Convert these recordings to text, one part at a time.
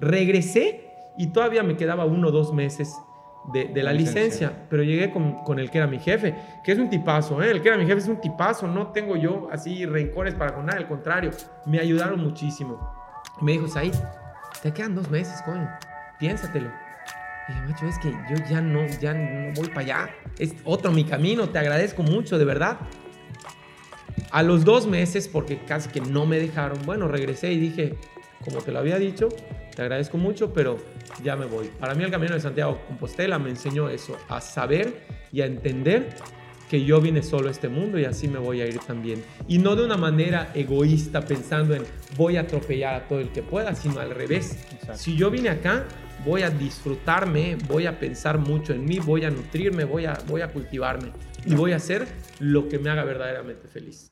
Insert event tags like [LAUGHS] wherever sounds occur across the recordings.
Regresé y todavía me quedaba uno o dos meses de, la licencia. pero llegué con, el que era mi jefe, que es un tipazo, ¿eh? el que era mi jefe es un tipazo, no tengo yo así rencores para con nada, al contrario, me ayudaron muchísimo. Me dijo, Said, te quedan dos meses, coño, piénsatelo. Y dije, macho, es que yo ya no, ya no voy para allá, es otro mi camino, te agradezco mucho, de verdad. A los dos meses, porque casi que no me dejaron, bueno, regresé y dije, como te lo había dicho, te agradezco mucho, pero ya me voy. Para mí el Camino de Santiago Compostela me enseñó eso, a saber y a entender que yo vine solo a este mundo y así me voy a ir también. Y no de una manera egoísta pensando en voy a atropellar a todo el que pueda, sino al revés. Si yo vine acá, voy a disfrutarme, voy a pensar mucho en mí, voy a nutrirme, voy a, voy a cultivarme y voy a hacer lo que me haga verdaderamente feliz.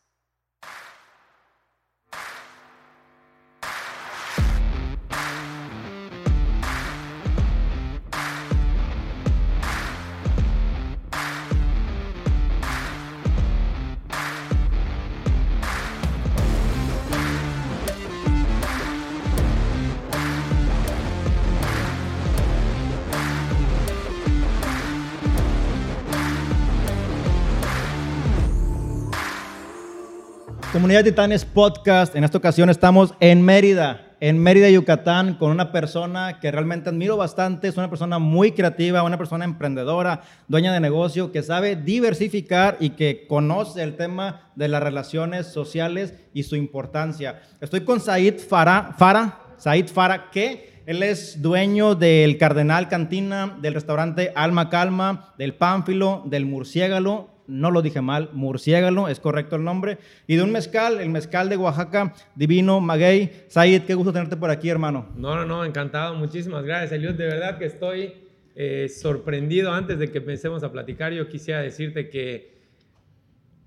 Comunidad Titanes Podcast. En esta ocasión estamos en Mérida, en Mérida, Yucatán, con una persona que realmente admiro bastante. Es una persona muy creativa, una persona emprendedora, dueña de negocio, que sabe diversificar y que conoce el tema de las relaciones sociales y su importancia. Estoy con Said Fara, Fara, Said Fara, que él es dueño del Cardenal Cantina, del restaurante Alma Calma, del Pánfilo, del Murciégalo no lo dije mal, murciégalo, es correcto el nombre, y de un mezcal, el mezcal de Oaxaca, divino, maguey. Said, qué gusto tenerte por aquí, hermano. No, no, no, encantado, muchísimas gracias, Eliud, de verdad que estoy eh, sorprendido. Antes de que empecemos a platicar, yo quisiera decirte que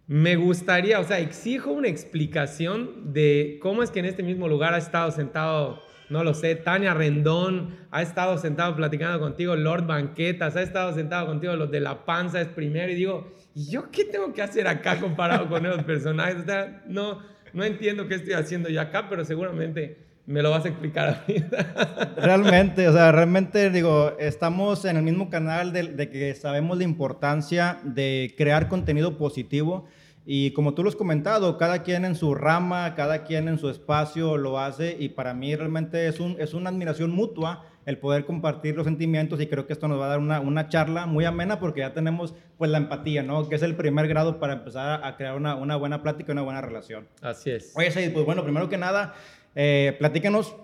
me gustaría, o sea, exijo una explicación de cómo es que en este mismo lugar ha estado sentado no lo sé, Tania Rendón ha estado sentado platicando contigo, Lord Banquetas ha estado sentado contigo, los de la panza es primero, y digo, ¿y yo qué tengo que hacer acá comparado con esos personajes? O sea, no, no entiendo qué estoy haciendo yo acá, pero seguramente me lo vas a explicar a mí. [LAUGHS] realmente, o sea, realmente digo, estamos en el mismo canal de, de que sabemos la importancia de crear contenido positivo y como tú lo has comentado, cada quien en su rama, cada quien en su espacio lo hace y para mí realmente es, un, es una admiración mutua el poder compartir los sentimientos y creo que esto nos va a dar una, una, charla muy amena porque ya tenemos pues la empatía, ¿no? Que es el primer grado para empezar a crear una, una buena plática y una buena relación. Así es. Oye, Said, pues bueno, primero que nada, eh, platícanos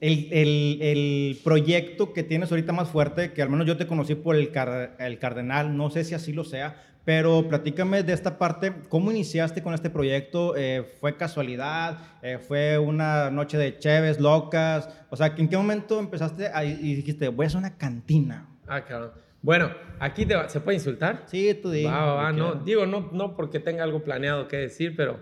el, el, el, proyecto que tienes ahorita más fuerte, que al menos yo te conocí por el, el Cardenal, no sé si así lo sea, pero platícame de esta parte, ¿cómo iniciaste con este proyecto? Eh, ¿Fue casualidad? Eh, ¿Fue una noche de cheves locas? O sea, ¿en qué momento empezaste y dijiste, voy a hacer una cantina? Ah, claro. Bueno, aquí se puede insultar. Sí, tú dices. no, digo, no, no porque tenga algo planeado que decir, pero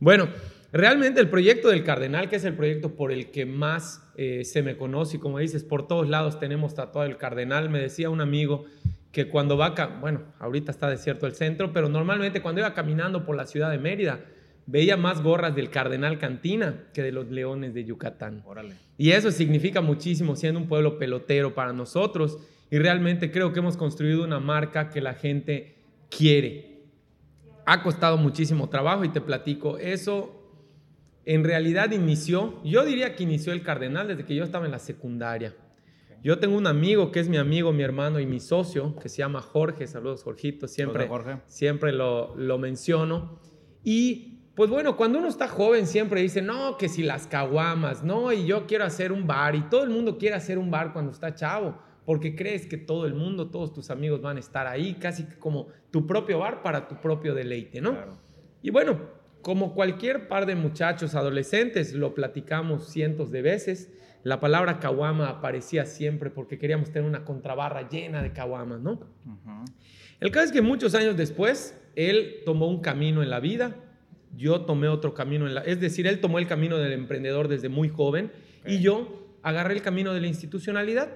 bueno, realmente el proyecto del Cardenal, que es el proyecto por el que más eh, se me conoce, y como dices, por todos lados tenemos tatuado el Cardenal, me decía un amigo que cuando va, bueno, ahorita está desierto el centro, pero normalmente cuando iba caminando por la ciudad de Mérida, veía más gorras del Cardenal Cantina que de los Leones de Yucatán. Órale. Y eso significa muchísimo siendo un pueblo pelotero para nosotros y realmente creo que hemos construido una marca que la gente quiere. Ha costado muchísimo trabajo y te platico, eso en realidad inició, yo diría que inició el Cardenal desde que yo estaba en la secundaria. Yo tengo un amigo que es mi amigo, mi hermano y mi socio, que se llama Jorge. Saludos, Jorgito. Siempre, siempre lo, lo menciono. Y pues bueno, cuando uno está joven siempre dice, no, que si las caguamas, no, y yo quiero hacer un bar. Y todo el mundo quiere hacer un bar cuando está chavo, porque crees que todo el mundo, todos tus amigos van a estar ahí, casi como tu propio bar para tu propio deleite, ¿no? Y bueno, como cualquier par de muchachos adolescentes, lo platicamos cientos de veces la palabra caguama aparecía siempre porque queríamos tener una contrabarra llena de caguamas, ¿no? El caso es que muchos años después, él tomó un camino en la vida, yo tomé otro camino en la... Es decir, él tomó el camino del emprendedor desde muy joven y yo agarré el camino de la institucionalidad.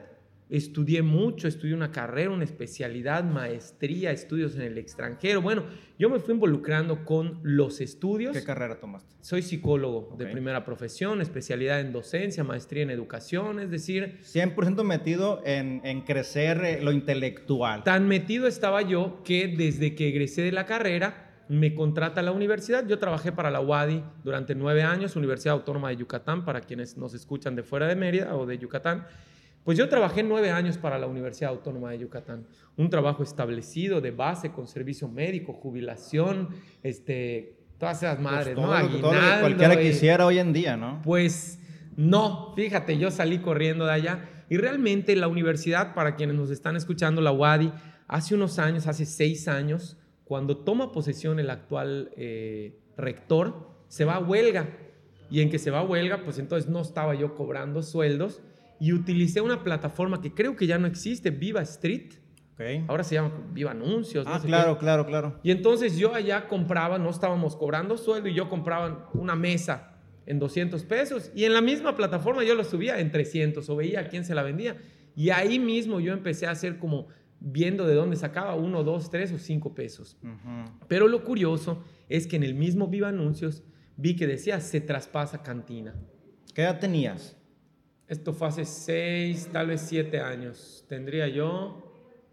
Estudié mucho, estudié una carrera, una especialidad, maestría, estudios en el extranjero. Bueno, yo me fui involucrando con los estudios. ¿Qué carrera tomaste? Soy psicólogo de Ok. primera profesión, especialidad en docencia, maestría en educación, es decir, 100% metido en, en crecer eh, lo intelectual. tan metido estaba yo que desde que egresé de la carrera me contrata la universidad. Yo trabajé para la UADI durante nueve años, Universidad Autónoma de Yucatán, para quienes nos escuchan de fuera de Mérida o de Yucatán. Pues yo trabajé nueve años para la Universidad Autónoma de Yucatán. Un trabajo establecido de base con servicio médico, jubilación, este, todas esas madres, Pues todo ¿no? que- todo lo que Aguinaldo cualquiera y- quisiera hoy en día, ¿no? pues no, fíjate, yo salí corriendo de allá y realmente la universidad, para quienes nos están escuchando, la UADI, hace unos años, hace seis años, cuando toma posesión el actual eh, rector, se va a huelga. Y en que se va a huelga, pues entonces no estaba yo cobrando sueldos y utilicé una plataforma que creo que ya no existe, Viva Street. Ahora se llama Viva Anuncios. no Ah, qué. claro, claro, claro. Y entonces yo allá compraba, no estábamos cobrando sueldo y yo compraba una mesa en 200 pesos y en la misma plataforma yo lo subía en 300 o veía a quién se la vendía. Y ahí mismo yo empecé a hacer como viendo de dónde sacaba uno, dos, tres o cinco pesos. Pero lo curioso es que en el mismo Viva Anuncios vi que decía se traspasa cantina. ¿Qué edad tenías? Esto fue hace seis, tal vez siete años. Tendría yo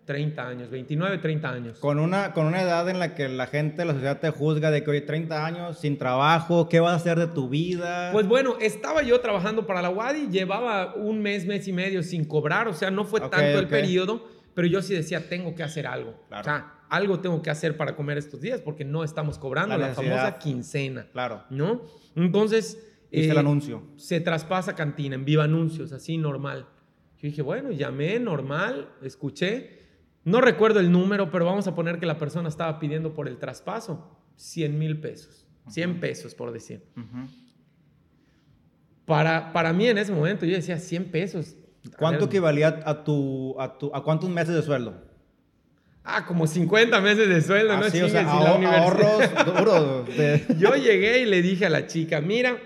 30 años, 29, 30 años. Con una, con una edad en la que la gente, la sociedad te juzga de que, oye, 30 años, sin trabajo, ¿qué vas a hacer de tu vida? Pues bueno, estaba yo trabajando para la UADI, llevaba un mes, mes y medio sin cobrar, o sea, no fue tanto el periodo, pero yo sí decía, tengo que hacer algo. Claro. O sea, algo tengo que hacer para comer estos días porque no estamos cobrando La la, famosa quincena, claro. ¿no? Entonces, Viste eh, el anuncio. se traspasa cantina en Viva Anuncios, así normal. Yo dije, bueno, llamé normal, escuché. No recuerdo el número, pero vamos a poner que la persona estaba pidiendo por el traspaso 100 mil pesos. 100 pesos, por decir. Ujú. Para, para mí en ese momento yo decía 100 pesos. ¿Cuánto ver, equivalía a tu, a tu, a cuántos meses de sueldo? Ah, como 50 meses de sueldo, ¿no? Así, o sea, la ahorros [LAUGHS] duros. de- Yo llegué y le dije a la chica, mira,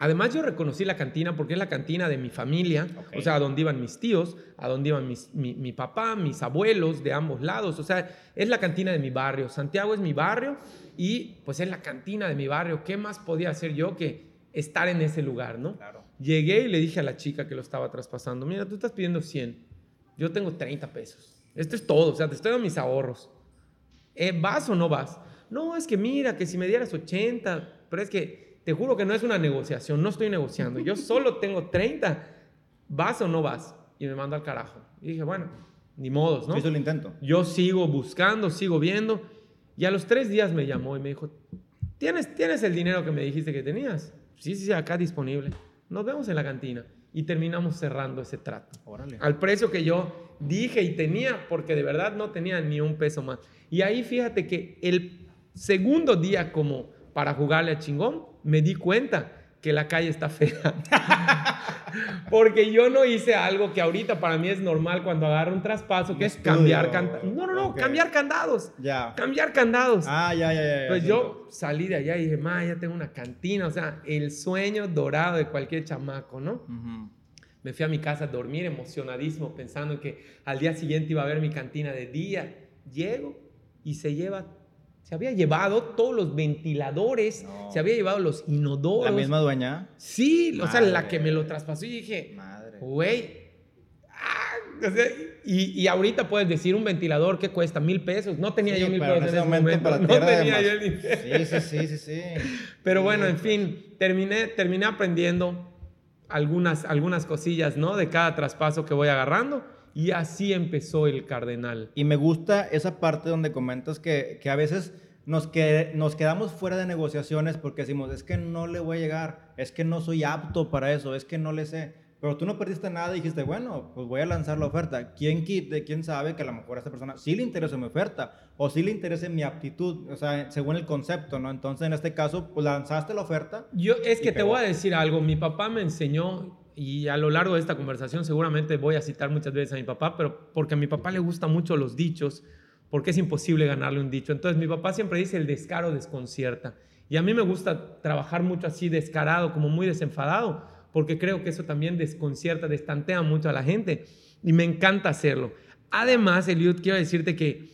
además yo reconocí la cantina porque es la cantina de mi familia, Ok. o sea, a donde iban mis tíos, a donde iban mis- mi, mi papá, mis abuelos de ambos lados, o sea, es la cantina de mi barrio. Santiago es mi barrio y pues es la cantina de mi barrio. ¿Qué más podía hacer yo que estar en ese lugar, no? Claro. Llegué y le dije a la chica que lo estaba traspasando, mira, tú estás pidiendo 100, yo tengo 30 pesos. Esto es todo, o sea, te estoy dando mis ahorros. Eh, ¿Vas o no vas? No, es que mira, que si me dieras 80, pero es que te juro que no es una negociación, no estoy negociando, yo [LAUGHS] solo tengo 30. ¿Vas o no vas? Y me manda al carajo. Y dije, bueno, ni modos, ¿no? Hizo el intento. Yo sigo buscando, sigo viendo. Y a los tres días me llamó y me dijo, ¿tienes, ¿tienes el dinero que me dijiste que tenías? Sí, sí, sí, acá disponible. Nos vemos en la cantina. Y terminamos cerrando ese trato. Órale. Al precio que yo dije y tenía, porque de verdad no tenía ni un peso más. Y ahí fíjate que el segundo día como para jugarle a chingón, me di cuenta que la calle está fea. [LAUGHS] Porque yo no hice algo que ahorita para mí es normal cuando agarro un traspaso, que es cambiar candados. No, no, no, cambiar candados. Ya. Cambiar candados. Ah, ya, ya, ya. Pues yo salí de allá y dije, ma, ya tengo una cantina. O sea, el sueño dorado de cualquier chamaco, ¿no? Me fui a mi casa a dormir emocionadísimo, pensando en que al día siguiente iba a ver mi cantina de día. Llego y se lleva, se había llevado todos los ventiladores, No. se había llevado los inodoros. La misma dueña. Sí, o sea, la que me lo traspasó y dije, Madre. güey. ah, o sea, y, y ahorita puedes decir un ventilador que cuesta mil pesos. No tenía Sí, yo mil pesos en ese momento momento. para ti [LAUGHS] no tenía yo el dinero. Sí, sí, sí, sí, sí. Pero bueno, en Sí. fin, terminé, terminé aprendiendo algunas, algunas cosillas, ¿no? De cada traspaso que voy agarrando. Y así empezó el Cardenal. Y me gusta esa parte donde comentas que, que a veces nos, que, nos quedamos fuera de negociaciones porque decimos, es que no le voy a llegar, es que no soy apto para eso, es que no le sé. Pero tú no perdiste nada y dijiste, bueno, pues voy a lanzar la oferta. ¿Quién quite, quién sabe que a lo mejor a esta persona sí le interesa mi oferta o sí le interesa mi aptitud, o sea, según el concepto, ¿no? Entonces, en este caso, pues lanzaste la oferta. Yo, es que te voy a decir algo. Mi papá me enseñó, y a lo largo de esta conversación seguramente voy a citar muchas veces a mi papá, pero porque a mi papá le gustan mucho los dichos, porque es imposible ganarle un dicho. Entonces, mi papá siempre dice el descaro desconcierta. Y a mí me gusta trabajar mucho así descarado, como muy desenfadado, porque creo que eso también desconcierta, destantea mucho a la gente y me encanta hacerlo. Además, Eliud, quiero decirte que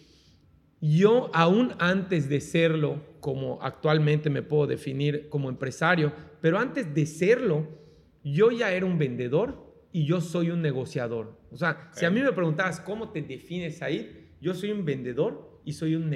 yo, aún antes de serlo, como actualmente me puedo definir como empresario, pero antes de serlo, yo ya era un vendedor y yo soy un negociador. O sea, si a mí me preguntabas cómo te defines ahí, yo soy un vendedor y soy un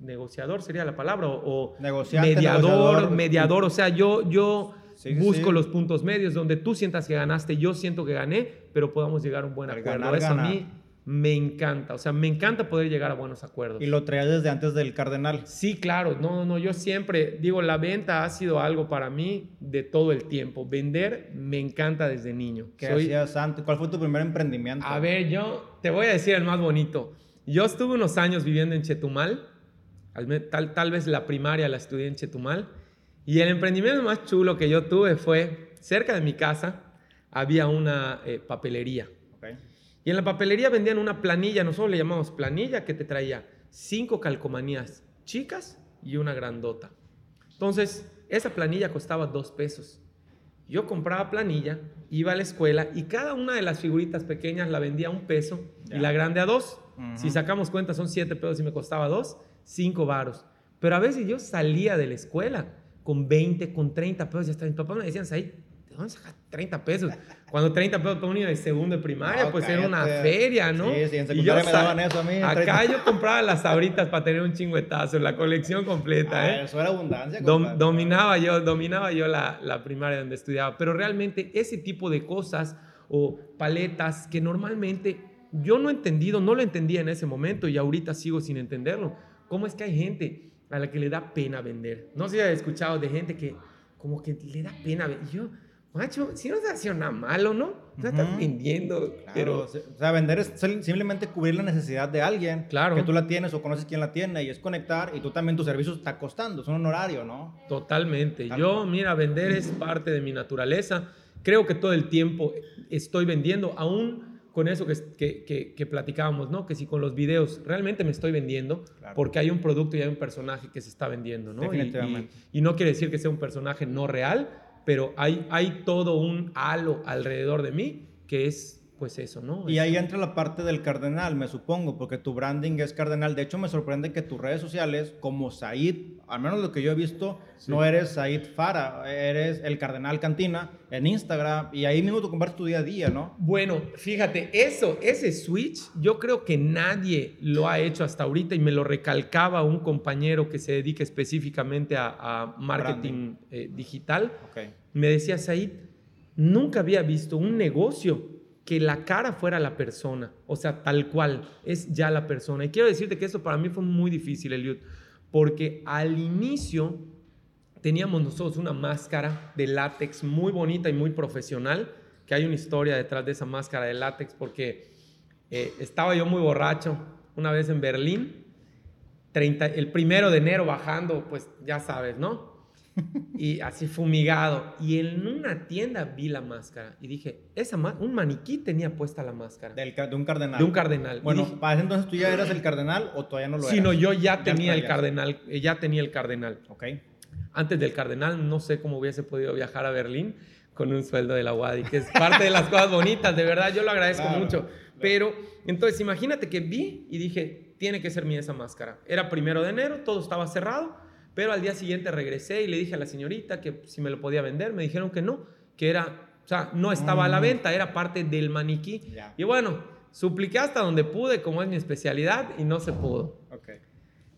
negociador, sería la palabra, o, mediador, mediador. O sea, yo, yo busco los puntos medios donde tú sientas que ganaste, yo siento que gané, pero podamos llegar a un buen acuerdo. Eso a mí me encanta. O sea, me encanta poder llegar a buenos acuerdos. ¿Y lo traías desde antes del Cardenal? Sí, claro. No, no, yo siempre digo, la venta ha sido algo para mí de todo el tiempo. Vender me encanta desde niño. ¿Qué hacías antes? ¿Cuál fue tu primer emprendimiento? A ver, yo te voy a decir el más bonito. Yo estuve unos años viviendo en Chetumal. Tal, tal vez la primaria la estudié en Chetumal. Y el emprendimiento más chulo que yo tuve fue cerca de mi casa había una eh, papelería. Y en la papelería vendían una planilla, nosotros le llamamos planilla, que te traía cinco calcomanías chicas y una grandota. Entonces, esa planilla costaba dos pesos. Yo compraba planilla, iba a la escuela y cada una de las figuritas pequeñas la vendía a un peso y la grande a dos. Si sacamos cuenta, son siete pesos y me costaba dos, cinco varos. Pero a veces yo salía de la escuela con 20, con 30 pesos. Y hasta mis papás me decían, ahí ¿de dónde sacas 30 pesos? Cuando 30 pesos para un niño de segundo de primaria, pues era una feria, ¿no? Sí, sí, en secundaria me daban eso a mí. Acá yo compraba las sabritas para tener un chingüetazo, la colección completa, ah, ¿eh? Eso era abundancia. dominaba yo, dominaba yo la, la primaria donde estudiaba, pero realmente ese tipo de cosas o paletas que normalmente yo no he entendido, no lo entendía en ese momento y ahorita sigo sin entenderlo. ¿Cómo es que hay gente a la que le da pena vender? No sé si has escuchado de gente que como que le da pena. Yo, macho, si no estás haciendo nada malo, ¿no? No estás vendiendo. pero... O sea, vender es simplemente cubrir la necesidad de alguien. Claro. Que tú la tienes o conoces quién la tiene y es conectar y tú también tu servicio está costando, es un honorario, ¿no? Totalmente. Yo, mira, vender es parte de mi naturaleza. Creo que todo el tiempo estoy vendiendo, aún con eso que, que, que, platicábamos, ¿no? Que si con los videos realmente me estoy vendiendo, porque hay un producto y hay un personaje que se está vendiendo, ¿no? Definitivamente. y, no quiere decir que sea un personaje no real, pero hay, hay todo un halo alrededor de mí que es pues eso, ¿no? Y ahí entra la parte del cardenal, me supongo, porque tu branding es cardenal. De hecho, me sorprende que tus redes sociales, como Said, al menos lo que yo he visto, no eres Said Fara, eres el cardenal Cantina en Instagram y ahí mismo tú compartes tu día a día, ¿no? Bueno, fíjate, eso, ese switch, yo creo que nadie lo ha hecho hasta ahorita y me lo recalcaba un compañero que se dedica específicamente a, marketing eh, digital. Me decía, Said, nunca había visto un negocio que la cara fuera la persona, o sea, tal cual, es ya la persona. Y quiero decirte que eso para mí fue muy difícil, Eliud, porque al inicio teníamos nosotros una máscara de látex muy bonita y muy profesional, que hay una historia detrás de esa máscara de látex, porque eh, estaba yo muy borracho una vez en Berlín, 30, el primero de enero bajando, pues ya sabes, ¿no? Y así fumigado. Y en una tienda vi la máscara y dije, esa un maniquí tenía puesta la máscara. Del, de un cardenal. De un cardenal. Bueno, para ese entonces tú ya eras el cardenal o todavía no lo eras. Sino yo ya tenía el cardenal, eh, ya tenía el cardenal. Ok. Antes del cardenal no sé cómo hubiese podido viajar a Berlín con un sueldo de la UADI, que es parte de las cosas bonitas, de verdad, yo lo agradezco mucho. Pero entonces imagínate que vi y dije, tiene que ser mía esa máscara. Era primero de enero, todo estaba cerrado pero al día siguiente regresé y le dije a la señorita que si me lo podía vender. Me dijeron que no, que era, o sea, no estaba a la mm. venta, era parte del maniquí. Y bueno, supliqué hasta donde pude, como es mi especialidad, y no se pudo. Okay.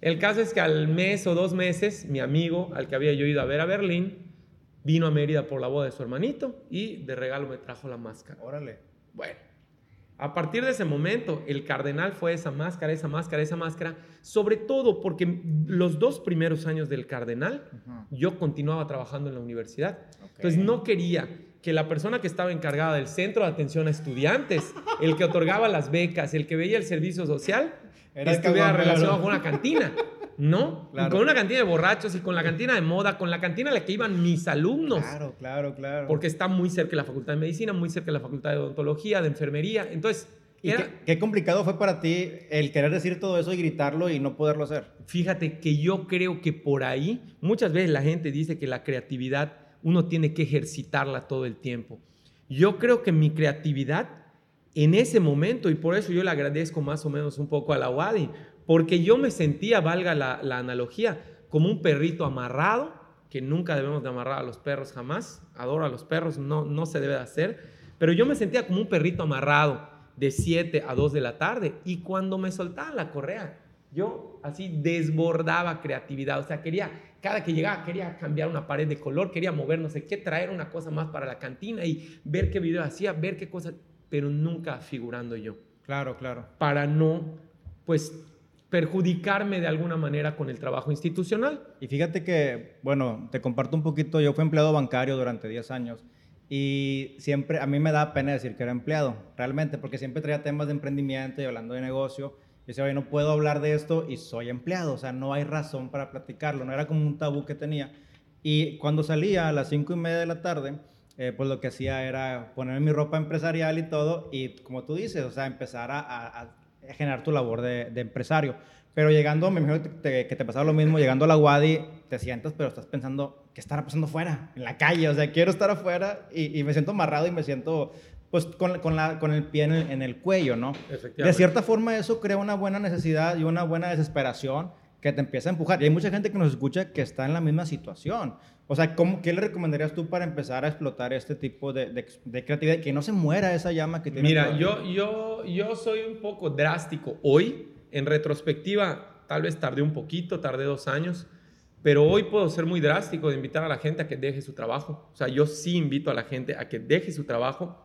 El caso es que al mes o dos meses, mi amigo, al que había yo ido a ver a Berlín, vino a Mérida por la boda de su hermanito y de regalo me trajo la máscara. Órale. Bueno, a partir de ese momento, el cardenal fue esa máscara, esa máscara, esa máscara, sobre todo porque los dos primeros años del cardenal yo continuaba trabajando en la universidad. Entonces no quería que la persona que estaba encargada del centro de atención a estudiantes, el que otorgaba las becas, el que veía el servicio social, estuviera relacionado con una cantina. ¿no? con una cantina de borrachos y con la cantina de moda, con la cantina a la que iban mis alumnos. Claro, claro, claro. Porque está muy cerca de la Facultad de Medicina, muy cerca de la Facultad de Odontología, de Enfermería. Entonces, ¿Y qué, complicado fue para ti el querer decir todo eso y gritarlo y no poderlo hacer? Fíjate que yo creo que por ahí muchas veces la gente dice que la creatividad uno tiene que ejercitarla todo el tiempo. Yo creo que mi creatividad en ese momento, y por eso yo le agradezco más o menos un poco a la Wadi, porque yo me sentía, valga la, la analogía, como un perrito amarrado, que nunca debemos de amarrar a los perros jamás, adoro a los perros, no, no se debe de hacer, pero yo me sentía como un perrito amarrado de 7 a 2 de la tarde y cuando me soltaban la correa, yo así desbordaba creatividad, o sea, quería, cada que llegaba, quería cambiar una pared de color, quería mover no sé qué, traer una cosa más para la cantina y ver qué video hacía, ver qué cosa, pero nunca figurando yo. Claro, claro. Para no, pues, perjudicarme de alguna manera con el trabajo institucional. Y fíjate que, bueno, te comparto un poquito, yo fui empleado bancario durante 10 años y siempre, a mí me da pena decir que era empleado, realmente, porque siempre traía temas de emprendimiento y hablando de negocio. Y decía, oye, no puedo hablar de esto y soy empleado, o sea, no hay razón para platicarlo, no era como un tabú que tenía. Y cuando salía a las 5 y media de la tarde, eh, pues lo que hacía era ponerme mi ropa empresarial y todo, y como tú dices, o sea, empezar a, a generar tu labor de empresario. Pero llegando, me imagino que te, que te, pasaba lo mismo, llegando a la Wadi, te sientas, pero estás pensando, ¿qué estará pasando afuera? En la calle, o sea, quiero estar afuera y, y me siento amarrado y me siento, pues, con, con, la, con el pie en el, en el cuello, ¿no? De cierta forma, eso crea una buena necesidad y una buena desesperación que te empieza a empujar. Y hay mucha gente que nos escucha que está en la misma situación. O sea, ¿cómo, ¿qué le recomendarías tú para empezar a explotar este tipo de, de, de creatividad? Que no se muera esa llama que tiene. Mira, yo, yo, yo soy un poco drástico. Hoy, en retrospectiva, tal vez tardé un poquito, tardé dos años, pero hoy puedo ser muy drástico de invitar a la gente a que deje su trabajo. O sea, yo sí invito a la gente a que deje su trabajo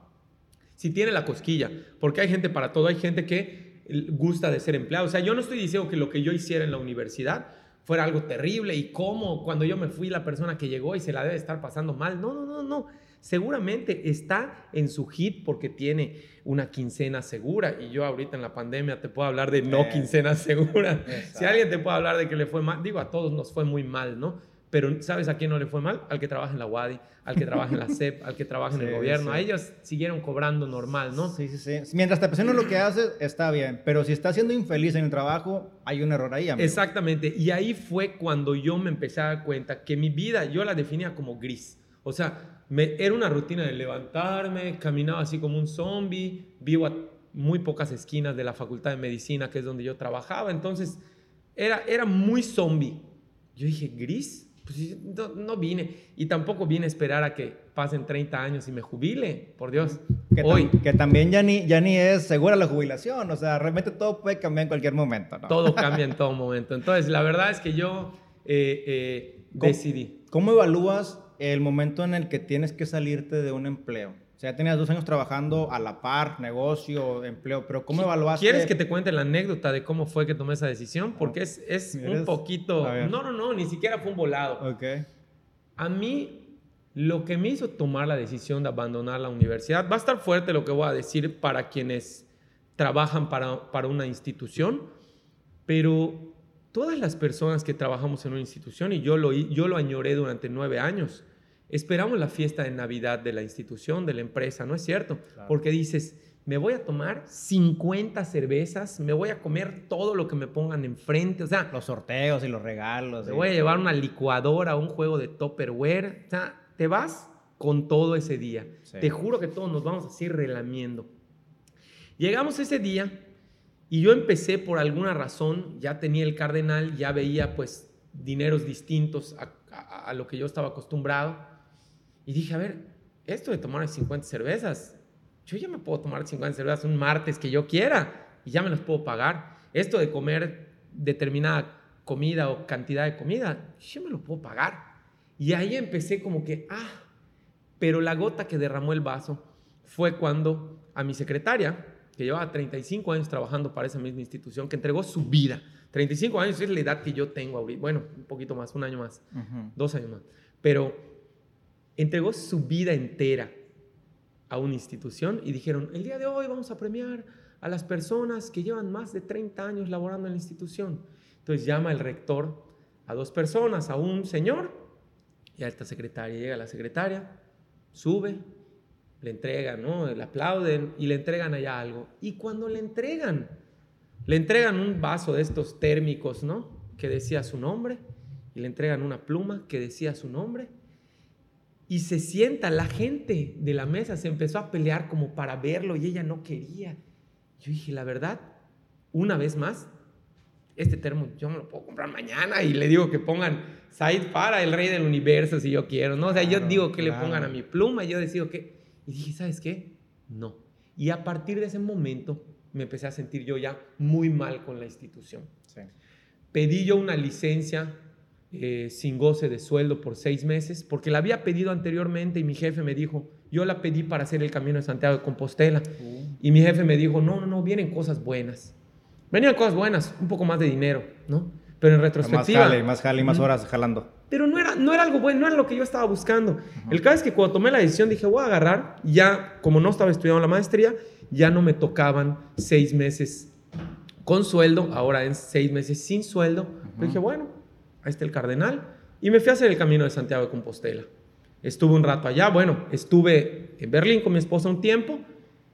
si tiene la cosquilla, porque hay gente para todo, hay gente que gusta de ser empleado. O sea, yo no estoy diciendo que lo que yo hiciera en la universidad fuera algo terrible y cómo cuando yo me fui la persona que llegó y se la debe estar pasando mal. No, no, no, no. Seguramente está en su hit porque tiene una quincena segura y yo ahorita en la pandemia te puedo hablar de no quincena segura. Si alguien te puede hablar de que le fue mal, digo, a todos nos fue muy mal, ¿no? Pero ¿sabes a quién no le fue mal? Al que trabaja en la UADI, al que trabaja en la [LAUGHS] CEP, al que trabaja en el gobierno. Sí. A ellos siguieron cobrando normal, ¿no? Sí, sí, sí. Mientras te apasiona lo que haces, está bien. Pero si estás siendo infeliz en el trabajo, hay un error ahí, amigo. Exactamente. Y ahí fue cuando yo me empecé a dar cuenta que mi vida yo la definía como gris. O sea, me, era una rutina de levantarme, caminaba así como un zombie, vivo a muy pocas esquinas de la Facultad de Medicina, que es donde yo trabajaba. Entonces, era, era muy zombie. Yo dije, gris pues no, no, vine. Y tampoco vine a esperar a que pasen 30 años y me jubile, por Dios. Que, Hoy. que también ya ni, ya ni es segura la jubilación, o sea, realmente todo puede cambiar en cualquier momento, ¿no? Todo [LAUGHS] cambia en todo momento. Entonces, la verdad es que yo eh, eh, decidí. ¿Cómo evalúas el momento en el que tienes que salirte de un empleo? O sea, tenías dos años trabajando a la par, negocio, empleo, pero ¿cómo evaluaste? ¿Quieres que te cuente la anécdota de cómo fue que tomé esa decisión? Porque es, es un poquito... No, no, no, ni siquiera fue un volado. Ok. A mí, lo que me hizo tomar la decisión de abandonar la universidad, va a estar fuerte lo que voy a decir para quienes trabajan para, para una institución, pero todas las personas que trabajamos en una institución, y yo lo, yo lo añoré durante nueve años, Esperamos la fiesta de Navidad de la institución, de la empresa, ¿no es cierto? Claro. Porque dices, me voy a tomar 50 cervezas, me voy a comer todo lo que me pongan enfrente, o sea... Los sorteos y los regalos. Me y... voy a llevar una licuadora, un juego de Tupperware, o sea, te vas con todo ese día. Sí. Te juro que todos nos vamos así relamiendo. Llegamos ese día y yo empecé por alguna razón, ya tenía el cardenal, ya veía pues dineros distintos a, a, a lo que yo estaba acostumbrado y dije, a ver, esto de tomar 50 cervezas, yo ya me puedo tomar 50 cervezas un martes que yo quiera y ya me las puedo pagar. Esto de comer determinada comida o cantidad de comida, yo me lo puedo pagar. Y ahí empecé como que, ah, pero la gota que derramó el vaso fue cuando a mi secretaria, que llevaba 35 años trabajando para esa misma institución, que entregó su vida. 35 años es la edad que yo tengo ahorita. Bueno, un poquito más, un año más, uh -huh. dos años más. Pero entregó su vida entera a una institución y dijeron, el día de hoy vamos a premiar a las personas que llevan más de 30 años laborando en la institución. Entonces llama el rector a dos personas, a un señor y a esta secretaria. Llega la secretaria, sube, le entregan, ¿no? Le aplauden y le entregan allá algo. Y cuando le entregan, le entregan un vaso de estos térmicos, ¿no? Que decía su nombre, y le entregan una pluma que decía su nombre y se sienta la gente de la mesa, se empezó a pelear como para verlo y ella no quería. Yo dije, la verdad, una vez más, este termo yo me lo puedo comprar mañana y le digo que pongan Said para el rey del universo si yo quiero, ¿no? O sea, yo digo que le pongan a mi pluma yo decido que... Y dije, ¿sabes qué? No. Y a partir de ese momento me empecé a sentir yo ya muy mal con la institución. Pedí yo una licencia eh, sin goce de sueldo por seis meses, porque la había pedido anteriormente y mi jefe me dijo, yo la pedí para hacer el camino de Santiago de Compostela. Uh. Y mi jefe me dijo, no, no, no, vienen cosas buenas. Venían cosas buenas, un poco más de dinero, ¿no? Pero en retrospectiva... Más jale, más jale y más horas jalando. Pero no era, no era algo bueno, no era lo que yo estaba buscando. El caso es que cuando tomé la decisión dije, voy a agarrar, ya como no estaba estudiando la maestría, ya no me tocaban seis meses con sueldo, ahora en seis meses sin sueldo. Dije, bueno, ahí está el cardenal. Y me fui a hacer el camino de Santiago de Compostela. Estuve un rato allá, bueno, estuve en Berlín con mi esposa un tiempo,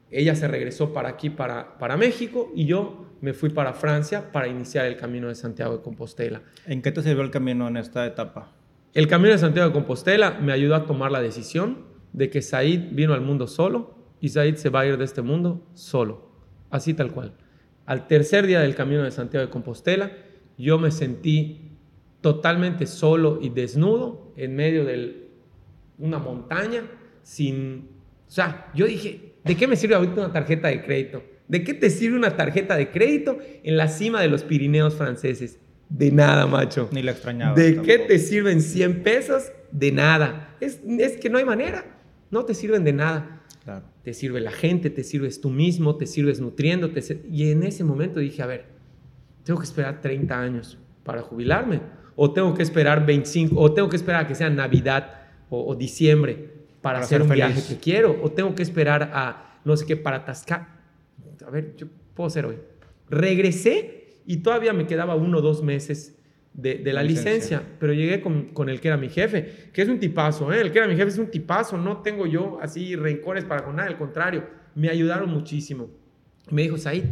ella se regresó para aquí, para, para México, y yo me fui para Francia para iniciar el camino de Santiago de Compostela. ¿En qué te sirvió el camino en esta etapa? El camino de Santiago de Compostela me ayudó a tomar la decisión de que Said vino al mundo solo y Said se va a ir de este mundo solo, así tal cual. Al tercer día del camino de Santiago de Compostela, yo me sentí totalmente solo y desnudo en medio de una montaña, sin... O sea, yo dije, ¿de qué me sirve ahorita una tarjeta de crédito? ¿De qué te sirve una tarjeta de crédito en la cima de los Pirineos franceses? De nada, macho. Ni la extrañaba. ¿De qué te sirven 100 pesos? De nada. Es, es que no hay manera. No te sirven de nada. Claro. Te sirve la gente, te sirves tú mismo, te sirves nutriéndote. Y en ese momento dije, a ver, tengo que esperar 30 años para jubilarme. O tengo que esperar 25, o tengo que esperar a que sea Navidad o, diciembre para, hacer un viaje que quiero. O tengo que esperar a, no sé qué, para atascar a ver, yo puedo hacer hoy. Regresé y todavía me quedaba uno o dos meses de, la licencia. pero llegué con, el que era mi jefe, que es un tipazo, ¿eh? el que era mi jefe es un tipazo, no tengo yo así rencores para con nada, al contrario, me ayudaron muchísimo. Me dijo, Said,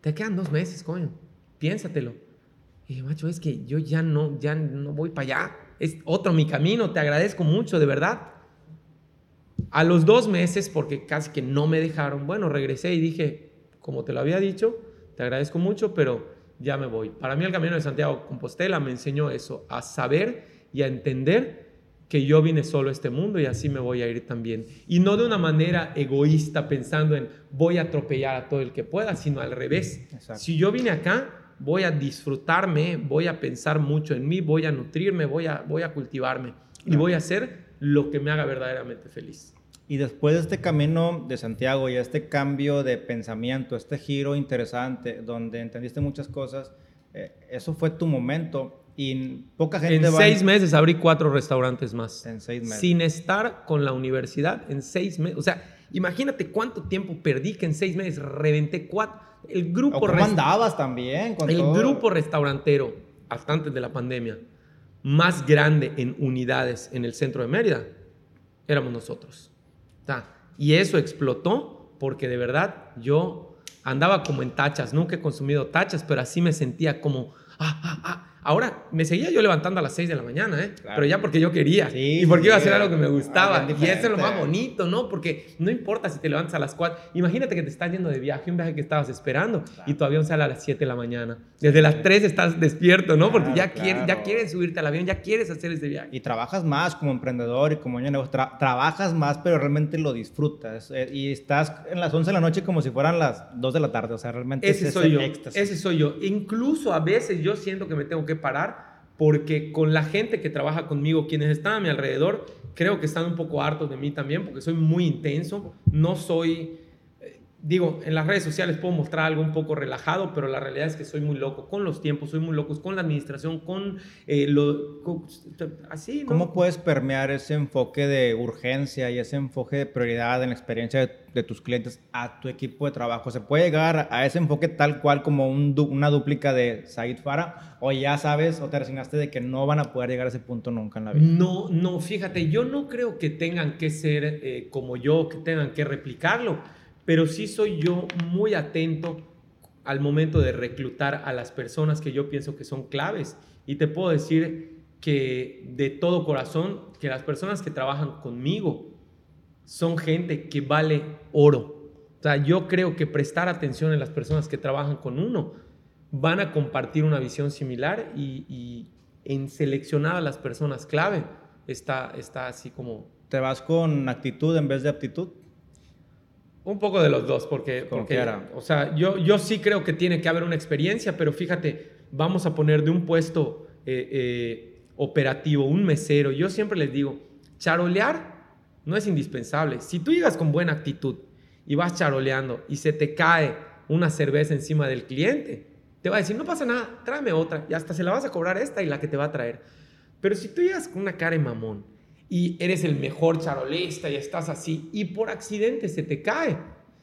te quedan dos meses, coño, piénsatelo. Y dije, macho, es que yo ya no, ya no voy para allá, es otro mi camino, te agradezco mucho, de verdad. A los dos meses, porque casi que no me dejaron, bueno, regresé y dije, como te lo había dicho, te agradezco mucho, pero ya me voy. Para mí el Camino de Santiago Compostela me enseñó eso, a saber y a entender que yo vine solo a este mundo y así me voy a ir también. Y no de una manera egoísta pensando en voy a atropellar a todo el que pueda, sino al revés. Si yo vine acá, voy a disfrutarme, voy a pensar mucho en mí, voy a nutrirme, voy a, voy a cultivarme y voy a hacer lo que me haga verdaderamente feliz. Y después de este camino de Santiago y este cambio de pensamiento, este giro interesante, donde entendiste muchas cosas, eh, eso fue tu momento y poca gente... En seis meses abrí cuatro restaurantes más. En seis meses. Sin estar con la universidad en seis meses. O sea, imagínate cuánto tiempo perdí que en seis meses reventé cuatro... El grupo... ¿Cómo andabas también? el grupo restaurantero, hasta antes de la pandemia, más grande en unidades en el centro de Mérida, éramos nosotros. Y eso explotó porque de verdad yo andaba como en tachas, nunca he consumido tachas, pero así me sentía como, ah, ah, ah, Ahora, me seguía yo levantando a las 6 de la mañana, ¿eh? Pero ya porque yo quería. y porque iba a hacer algo que me gustaba. Y eso es lo más bonito, ¿no? Porque no importa si te levantas a las 4. Imagínate que te estás yendo de viaje, un viaje que estabas esperando, y tu avión sale a las 7 de la mañana. Desde las 3 estás despierto, ¿no? Porque ya, quieres, ya quieres subirte al avión, ya quieres hacer ese viaje. Y trabajas más como emprendedor y como negocio. trabajas más, pero realmente lo disfrutas. Eh, y estás en las 11 de la noche como si fueran las 2 de la tarde. O sea, realmente ese, soy yo. Ese soy yo. Incluso a veces yo siento que me tengo que parar porque con la gente que trabaja conmigo, quienes están a mi alrededor, creo que están un poco hartos de mí también porque soy muy intenso, no soy digo, en las redes sociales puedo mostrar algo un poco relajado, pero la realidad es que soy muy loco con los tiempos, soy muy loco con la administración, con eh, lo... así, ¿no? ¿Cómo puedes permear ese enfoque de urgencia y ese enfoque de prioridad en la experiencia de, tus clientes a tu equipo de trabajo? ¿Se puede llegar a ese enfoque tal cual como una dúplica de Said Farah? ¿O ya sabes o te resignaste de que no van a poder llegar a ese punto nunca en la vida? No, no, fíjate, yo no creo que tengan que ser eh, como yo, que tengan que replicarlo pero sí soy yo muy atento al momento de reclutar a las personas que yo pienso que son claves. Y te puedo decir que de todo corazón, que las personas que trabajan conmigo son gente que vale oro. O sea, yo creo que prestar atención en las personas que trabajan con uno van a compartir una visión similar y, en seleccionar a las personas clave está, está así como... ¿Te vas con actitud en vez de aptitud? Un poco de los dos, porque, porque o sea, yo, yo sí creo que tiene que haber una experiencia, pero fíjate, vamos a poner de un puesto eh, eh, operativo, un mesero. Yo siempre les digo, charolear no es indispensable. Si tú llegas con buena actitud y vas charoleando y se te cae una cerveza encima del cliente, te va a decir, no pasa nada, tráeme otra y hasta se la vas a cobrar esta y la que te va a traer. Pero si tú llegas con una cara de mamón y eres el mejor charolista y estás así y por accidente se te cae,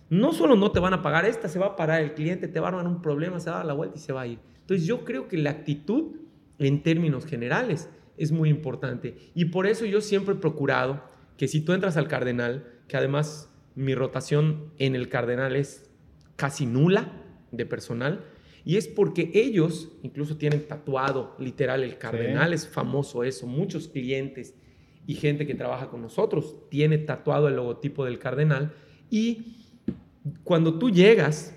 no solo no te van a pagar esta, se va a parar el cliente, te va a dar un problema, se va a dar la vuelta y se va a ir. Entonces yo creo que la actitud en términos generales es muy importante. Y por eso yo siempre he procurado que si tú entras al Cardenal, que además mi rotación en el Cardenal es casi nula de personal, y es porque ellos incluso tienen tatuado literal el cardenal, es famoso eso, muchos clientes y gente que trabaja con nosotros tiene tatuado el logotipo del cardenal y cuando tú llegas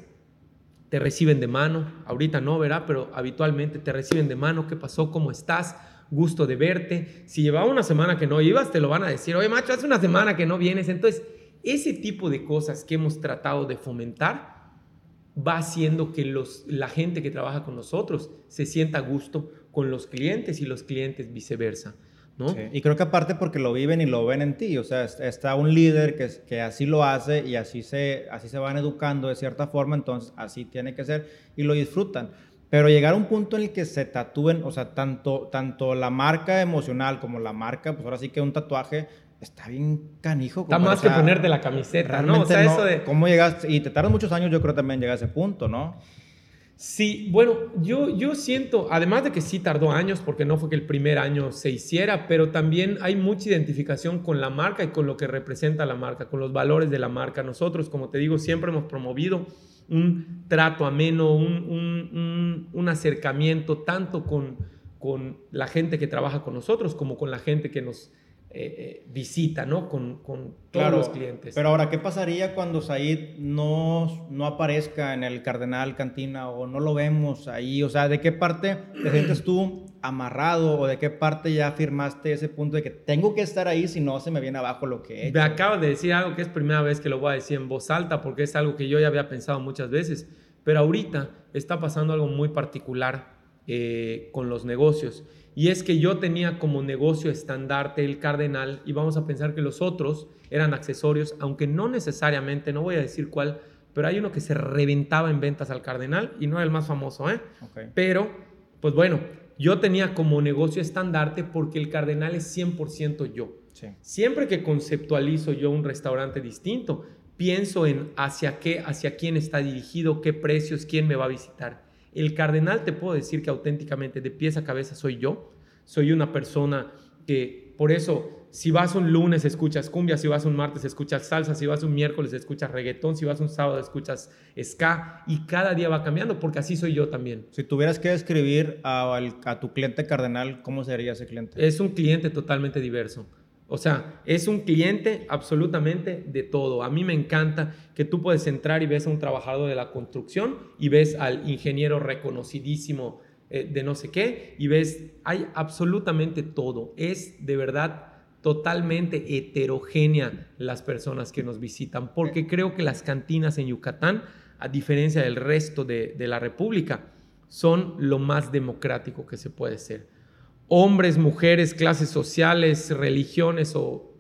te reciben de mano, ahorita no, ¿verdad? Pero habitualmente te reciben de mano, ¿qué pasó? ¿Cómo estás? Gusto de verte. Si llevaba una semana que no ibas, te lo van a decir, oye, macho, hace una semana que no vienes. Entonces, ese tipo de cosas que hemos tratado de fomentar, va haciendo que los, la gente que trabaja con nosotros se sienta a gusto con los clientes y los clientes viceversa. ¿No? Y creo que aparte porque lo viven y lo ven en ti, o sea, está un líder que, que así lo hace y así se, así se van educando de cierta forma, entonces así tiene que ser y lo disfrutan. Pero llegar a un punto en el que se tatúen, o sea, tanto, tanto la marca emocional como la marca, pues ahora sí que un tatuaje está bien canijo. Está más que ponerte la camiseta, ¿no? O sea, eso de... ¿Cómo llegaste? Y te tardan muchos años, yo creo también llegar a ese punto, ¿no? Sí, bueno, yo, yo siento, además de que sí tardó años, porque no fue que el primer año se hiciera, pero también hay mucha identificación con la marca y con lo que representa la marca, con los valores de la marca. Nosotros, como te digo, siempre hemos promovido un trato ameno, un, un, un acercamiento tanto con, con la gente que trabaja con nosotros como con la gente que nos eh, eh, visita, ¿no? Con, con todos los clientes. Pero ahora, ¿qué pasaría cuando Said no, no aparezca en el Cardenal Cantina o no lo vemos ahí? O sea, ¿de qué parte te sientes tú amarrado o de qué parte ya firmaste ese punto de que tengo que estar ahí si no se me viene abajo lo que he hecho? Me acabas de decir algo que es primera vez que lo voy a decir en voz alta porque es algo que yo ya había pensado muchas veces, pero ahorita está pasando algo muy particular eh, con los negocios y es que yo tenía como negocio estandarte el cardenal y vamos a pensar que los otros eran accesorios, aunque no necesariamente, no voy a decir cuál, pero hay uno que se reventaba en ventas al cardenal y no era el más famoso, ¿eh? Pero, pues bueno, yo tenía como negocio estandarte porque el cardenal es 100% yo. Siempre que conceptualizo yo un restaurante distinto, pienso en hacia qué, hacia quién está dirigido, qué precios, quién me va a visitar. El cardenal te puedo decir que auténticamente de pies a cabeza soy yo. Soy una persona que, por eso, si vas un lunes escuchas cumbia, si vas un martes escuchas salsa, si vas un miércoles escuchas reggaetón, si vas un sábado escuchas ska y cada día va cambiando porque así soy yo también. Si tuvieras que describir a, a tu cliente cardenal, ¿cómo sería ese cliente? Es un cliente totalmente diverso. O sea, es un cliente absolutamente de todo. A mí me encanta que tú puedes entrar y ves a un trabajador de la construcción y ves al ingeniero reconocidísimo eh, de no sé qué y ves, hay absolutamente todo. Es de verdad totalmente heterogénea las personas que nos visitan, porque creo que las cantinas en Yucatán, a diferencia del resto de, de la República, son lo más democrático que se puede ser hombres, mujeres, clases sociales, religiones o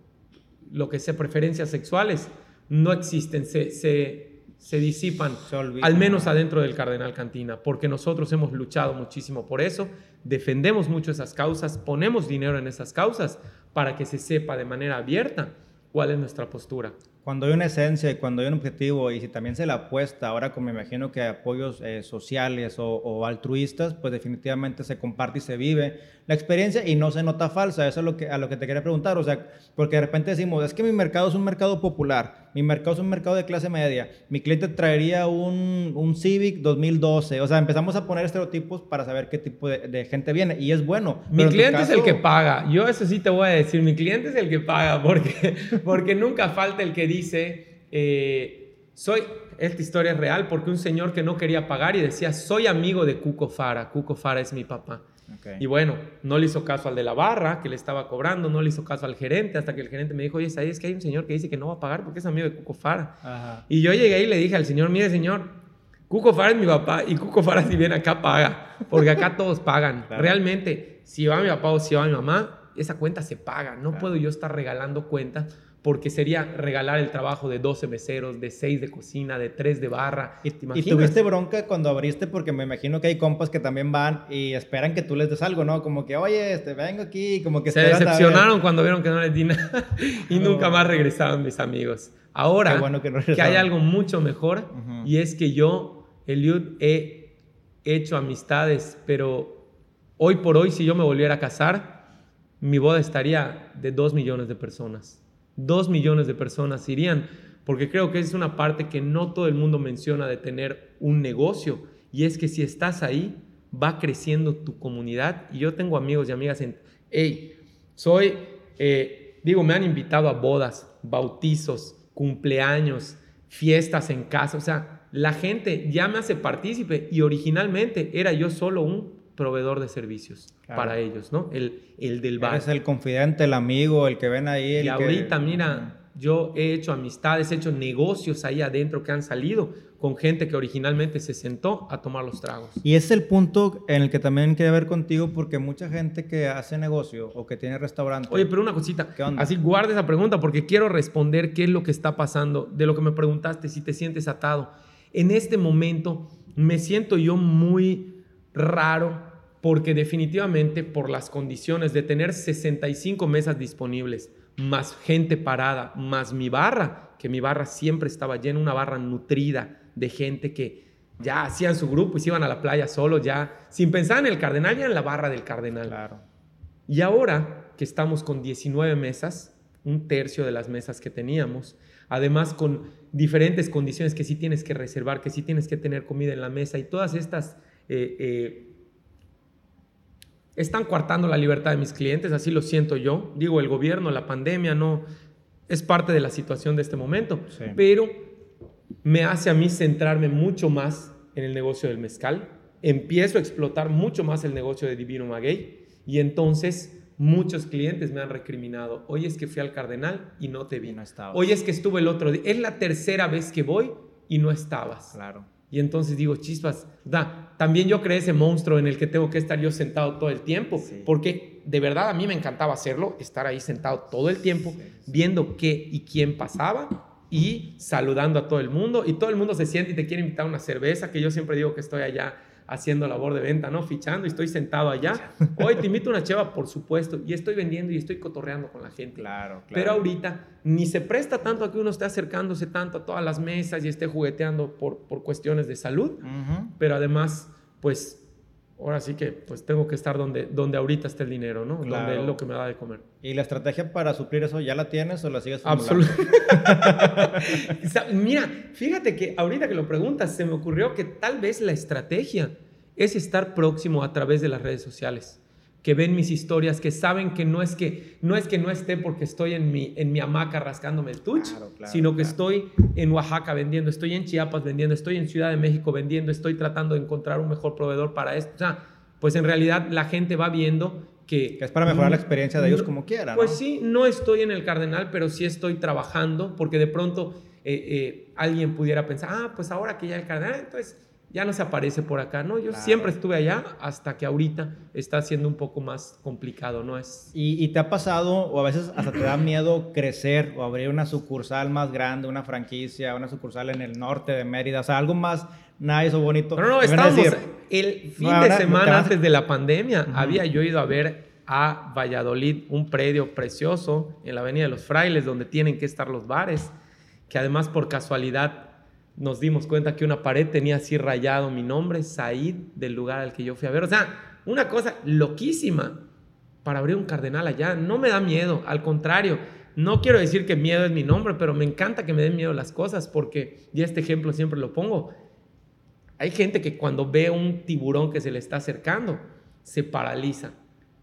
lo que sea, preferencias sexuales, no existen, se, se, disipan, al menos adentro del Cardenal Cantina, porque nosotros hemos luchado muchísimo por eso, defendemos mucho esas causas, ponemos dinero en esas causas para que se sepa de manera abierta cuál es nuestra postura. Cuando hay una esencia y cuando hay un objetivo y si también se la apuesta, ahora como me imagino que apoyos eh, sociales o, altruistas, pues definitivamente se comparte y se vive la experiencia y no se nota falsa. Eso es lo que, a lo que te quería preguntar. O sea, porque de repente decimos, es que mi mercado es un mercado popular. Mi mercado es un mercado de clase media, mi cliente traería un, un Civic 2012, o sea, empezamos a poner estereotipos para saber qué tipo de, gente viene y es bueno. Mi cliente es el que paga, yo eso sí te voy a decir, mi cliente es el que paga porque, [LAUGHS] porque nunca falta el que dice, eh, soy, esta historia es real porque un señor que no quería pagar y decía, soy amigo de Cuco Fara, Cuco Fara es mi papá. Y bueno, no le hizo caso al de la barra que le estaba cobrando, no le hizo caso al gerente, hasta que el gerente me dijo, oye, ¿sabes que hay un señor que dice que no va a pagar porque es amigo de Cuco Fara? Y yo llegué y le dije al señor, mire señor, Cuco Fara es mi papá y Cuco Fara si viene acá paga, porque acá todos pagan. Realmente, si va mi papá o si va mi mamá, esa cuenta se paga. No puedo yo estar regalando cuentas porque sería regalar el trabajo de 12 meseros, de 6 de cocina, de 3 de barra. ¿Y, ¿Y tuviste bronca cuando abriste? Porque me imagino que hay compas que también van y esperan que tú les des algo, ¿no? Como que, oye, este, vengo aquí, como que... Se decepcionaron cuando vieron que no les di nada [LAUGHS] y nunca más regresaron mis amigos. Ahora, que, hay algo mucho mejor y es que yo, Eliud, he hecho amistades, pero hoy por hoy, si yo me volviera a casar, mi boda estaría de 2 millones de personas Dos millones de personas irían, porque creo que es una parte que no todo el mundo menciona de tener un negocio, y es que si estás ahí, va creciendo tu comunidad. Y yo tengo amigos y amigas en, hey, soy, eh, digo, me han invitado a bodas, bautizos, cumpleaños, fiestas en casa, o sea, la gente ya me hace partícipe y originalmente era yo solo un proveedor de servicios para ellos, ¿no? El, el del bar. Es el confidente, el amigo, el que ven ahí. y ahorita, mira, yo he hecho amistades, he hecho negocios ahí adentro que han salido con gente que originalmente se sentó a tomar los tragos. Y es el punto en el que también quería ver contigo porque mucha gente que hace negocio o que tiene restaurante... Oye, pero una cosita, así guarda esa pregunta porque quiero responder qué es lo que está pasando, de lo que me preguntaste, si te sientes atado. En este momento me siento yo muy raro porque definitivamente por las condiciones de tener 65 mesas disponibles, más gente parada, más mi barra, que mi barra siempre estaba llena, una barra nutrida de gente que ya hacían su grupo y se iban a la playa solo, ya sin pensar en el cardenal, ya en la barra del cardenal. Claro. Y ahora que estamos con 19 mesas, un tercio de las mesas que teníamos, además con diferentes condiciones que sí tienes que reservar, que sí tienes que tener comida en la mesa y todas estas eh, eh, están coartando la libertad de mis clientes, así lo siento yo. Digo, el gobierno, la pandemia, no es parte de la situación de este momento, pero me hace a mí centrarme mucho más en el negocio del mezcal. Empiezo a explotar mucho más el negocio de Divino Maguey y entonces muchos clientes me han recriminado. Hoy es que fui al Cardenal y no te vi. No Hoy es que estuve el otro día. Es la tercera vez que voy y no estabas. Claro. Y entonces digo, chispas, da, también yo creé ese monstruo en el que tengo que estar yo sentado todo el tiempo, porque de verdad a mí me encantaba hacerlo, estar ahí sentado todo el tiempo, viendo qué y quién pasaba y saludando a todo el mundo. Y todo el mundo se siente y te quiere invitar a una cerveza, que yo siempre digo que estoy allá haciendo labor de venta, ¿no? Fichando y estoy sentado allá. Hoy [LAUGHS] te invito una cheva, por supuesto, y estoy vendiendo y estoy cotorreando con la gente. Claro, claro. Pero ahorita ni se presta tanto a que uno esté acercándose tanto a todas las mesas y esté jugueteando por, por cuestiones de salud, pero además, pues ahora sí que pues tengo que estar donde, donde ahorita está el dinero, ¿no? Donde es lo que me da de comer. ¿Y la estrategia para suplir eso ya la tienes o la sigues Absolutamente. [LAUGHS] [LAUGHS] Mira, fíjate que ahorita que lo preguntas, se me ocurrió que tal vez la estrategia es estar próximo a través de las redes sociales que ven mis historias, que saben que no es que no, es que no esté porque estoy en mi, en mi hamaca rascándome el tuch, sino que estoy en Oaxaca vendiendo, estoy en Chiapas vendiendo, estoy en Ciudad de México vendiendo, estoy tratando de encontrar un mejor proveedor para esto. O sea, pues en realidad la gente va viendo que... que es para mejorar la experiencia de ellos como quieran. Pues sí, no estoy en el Cardenal, pero sí estoy trabajando, porque de pronto eh, eh, alguien pudiera pensar, ah, pues ahora que ya el Cardenal, entonces ya no se aparece por acá, ¿no? Yo siempre estuve allá hasta que ahorita está siendo un poco más complicado, ¿no? Es... ¿Y, te ha pasado, o a veces hasta te da [CLEARS THROAT] miedo crecer o abrir una sucursal más grande, una franquicia, una sucursal en el norte de Mérida, o sea, algo más nice o bonito? No, no, estábamos, el fin de semana antes de la pandemia, había yo ido a ver a Valladolid un predio precioso en la Avenida de los Frailes, donde tienen que estar los bares, que además por casualidad nos dimos cuenta que una pared tenía así rayado mi nombre, Said, del lugar al que yo fui a ver. O sea, una cosa loquísima para abrir un cardenal allá. No me da miedo, al contrario, no quiero decir que miedo es mi nombre, pero me encanta que me den miedo las cosas porque, y este ejemplo siempre lo pongo, hay gente que cuando ve un tiburón que se le está acercando, se paraliza.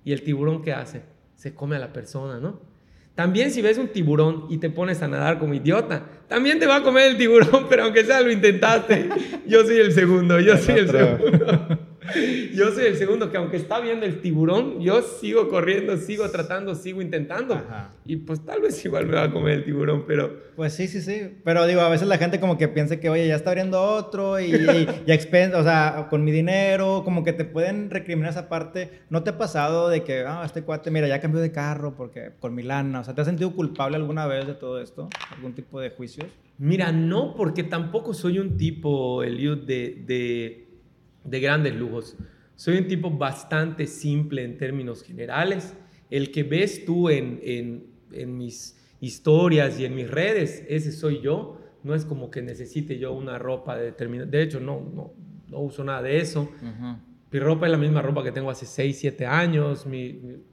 ¿Y el tiburón qué hace? Se come a la persona, ¿no? También si ves un tiburón y te pones a nadar como idiota, también te va a comer el tiburón, [LAUGHS] pero aunque sea lo intentaste. Yo soy el segundo, yo soy el segundo. [LAUGHS] [LAUGHS] Yo soy el segundo que aunque está viendo el tiburón, yo sigo corriendo, sigo tratando, sigo intentando. Y pues tal vez igual me va a comer el tiburón, pero... Pues sí, sí, sí. Pero digo, a veces la gente como que piensa que, oye, ya está abriendo otro y, ya [LAUGHS] expensa, o sea, con mi dinero, como que te pueden recriminar esa parte. ¿No te ha pasado de que, ah, este cuate, mira, ya cambió de carro porque con mi lana? O sea, ¿te has sentido culpable alguna vez de todo esto? ¿Algún tipo de juicios? Mira, no, porque tampoco soy un tipo, Eliud, de, de de grandes lujos. Soy un tipo bastante simple en términos generales. El que ves tú en, en, mis historias y en mis redes, ese soy yo. No es como que necesite yo una ropa de determinada. De hecho, no, no, no uso nada de eso. Mi ropa es la misma ropa que tengo hace 6, 7 años.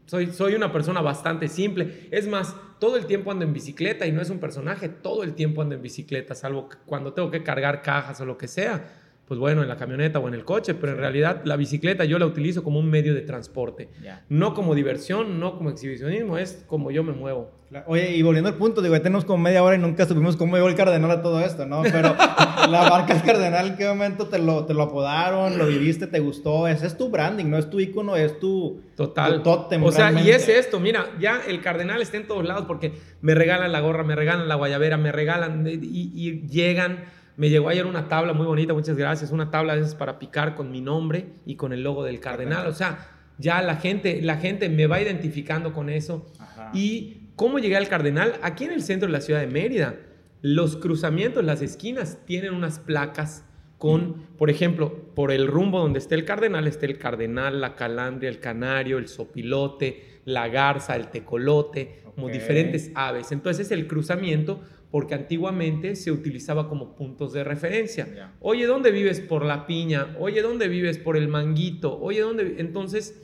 soy, soy una persona bastante simple. Es más, todo el tiempo ando en bicicleta y no es un personaje. Todo el tiempo ando en bicicleta, salvo cuando tengo que cargar cajas o lo que sea pues bueno, en la camioneta o en el coche, pero en realidad la bicicleta yo la utilizo como un medio de transporte. No como diversión, no como exhibicionismo, es como yo me muevo. Oye, y volviendo al punto, digo, tenemos como media hora y nunca supimos cómo llegó el Cardenal a todo esto, ¿no? Pero [LAUGHS] la marca El Cardenal, ¿en qué momento te lo, te lo apodaron, lo viviste, te gustó? Ese es tu branding, no es tu icono, es tu, Total. tótem. O sea, y es esto, mira, ya el Cardenal está en todos lados porque me regalan la gorra, me regalan la guayabera, me regalan y, y llegan me llegó ayer una tabla muy bonita, muchas gracias. Una tabla es para picar con mi nombre y con el logo del cardenal. O sea, ya la gente, la gente me va identificando con eso. ¿Y cómo llegué al cardenal? Aquí en el centro de la ciudad de Mérida, los cruzamientos, las esquinas, tienen unas placas con, por ejemplo, por el rumbo donde esté el cardenal, está el cardenal, la calandria, el canario, el sopilote, la garza, el tecolote, como diferentes aves. Entonces es el cruzamiento porque antiguamente se utilizaba como puntos de referencia. Oye, ¿dónde vives por la piña? Oye, ¿dónde vives por el manguito? Oye, ¿dónde? Entonces,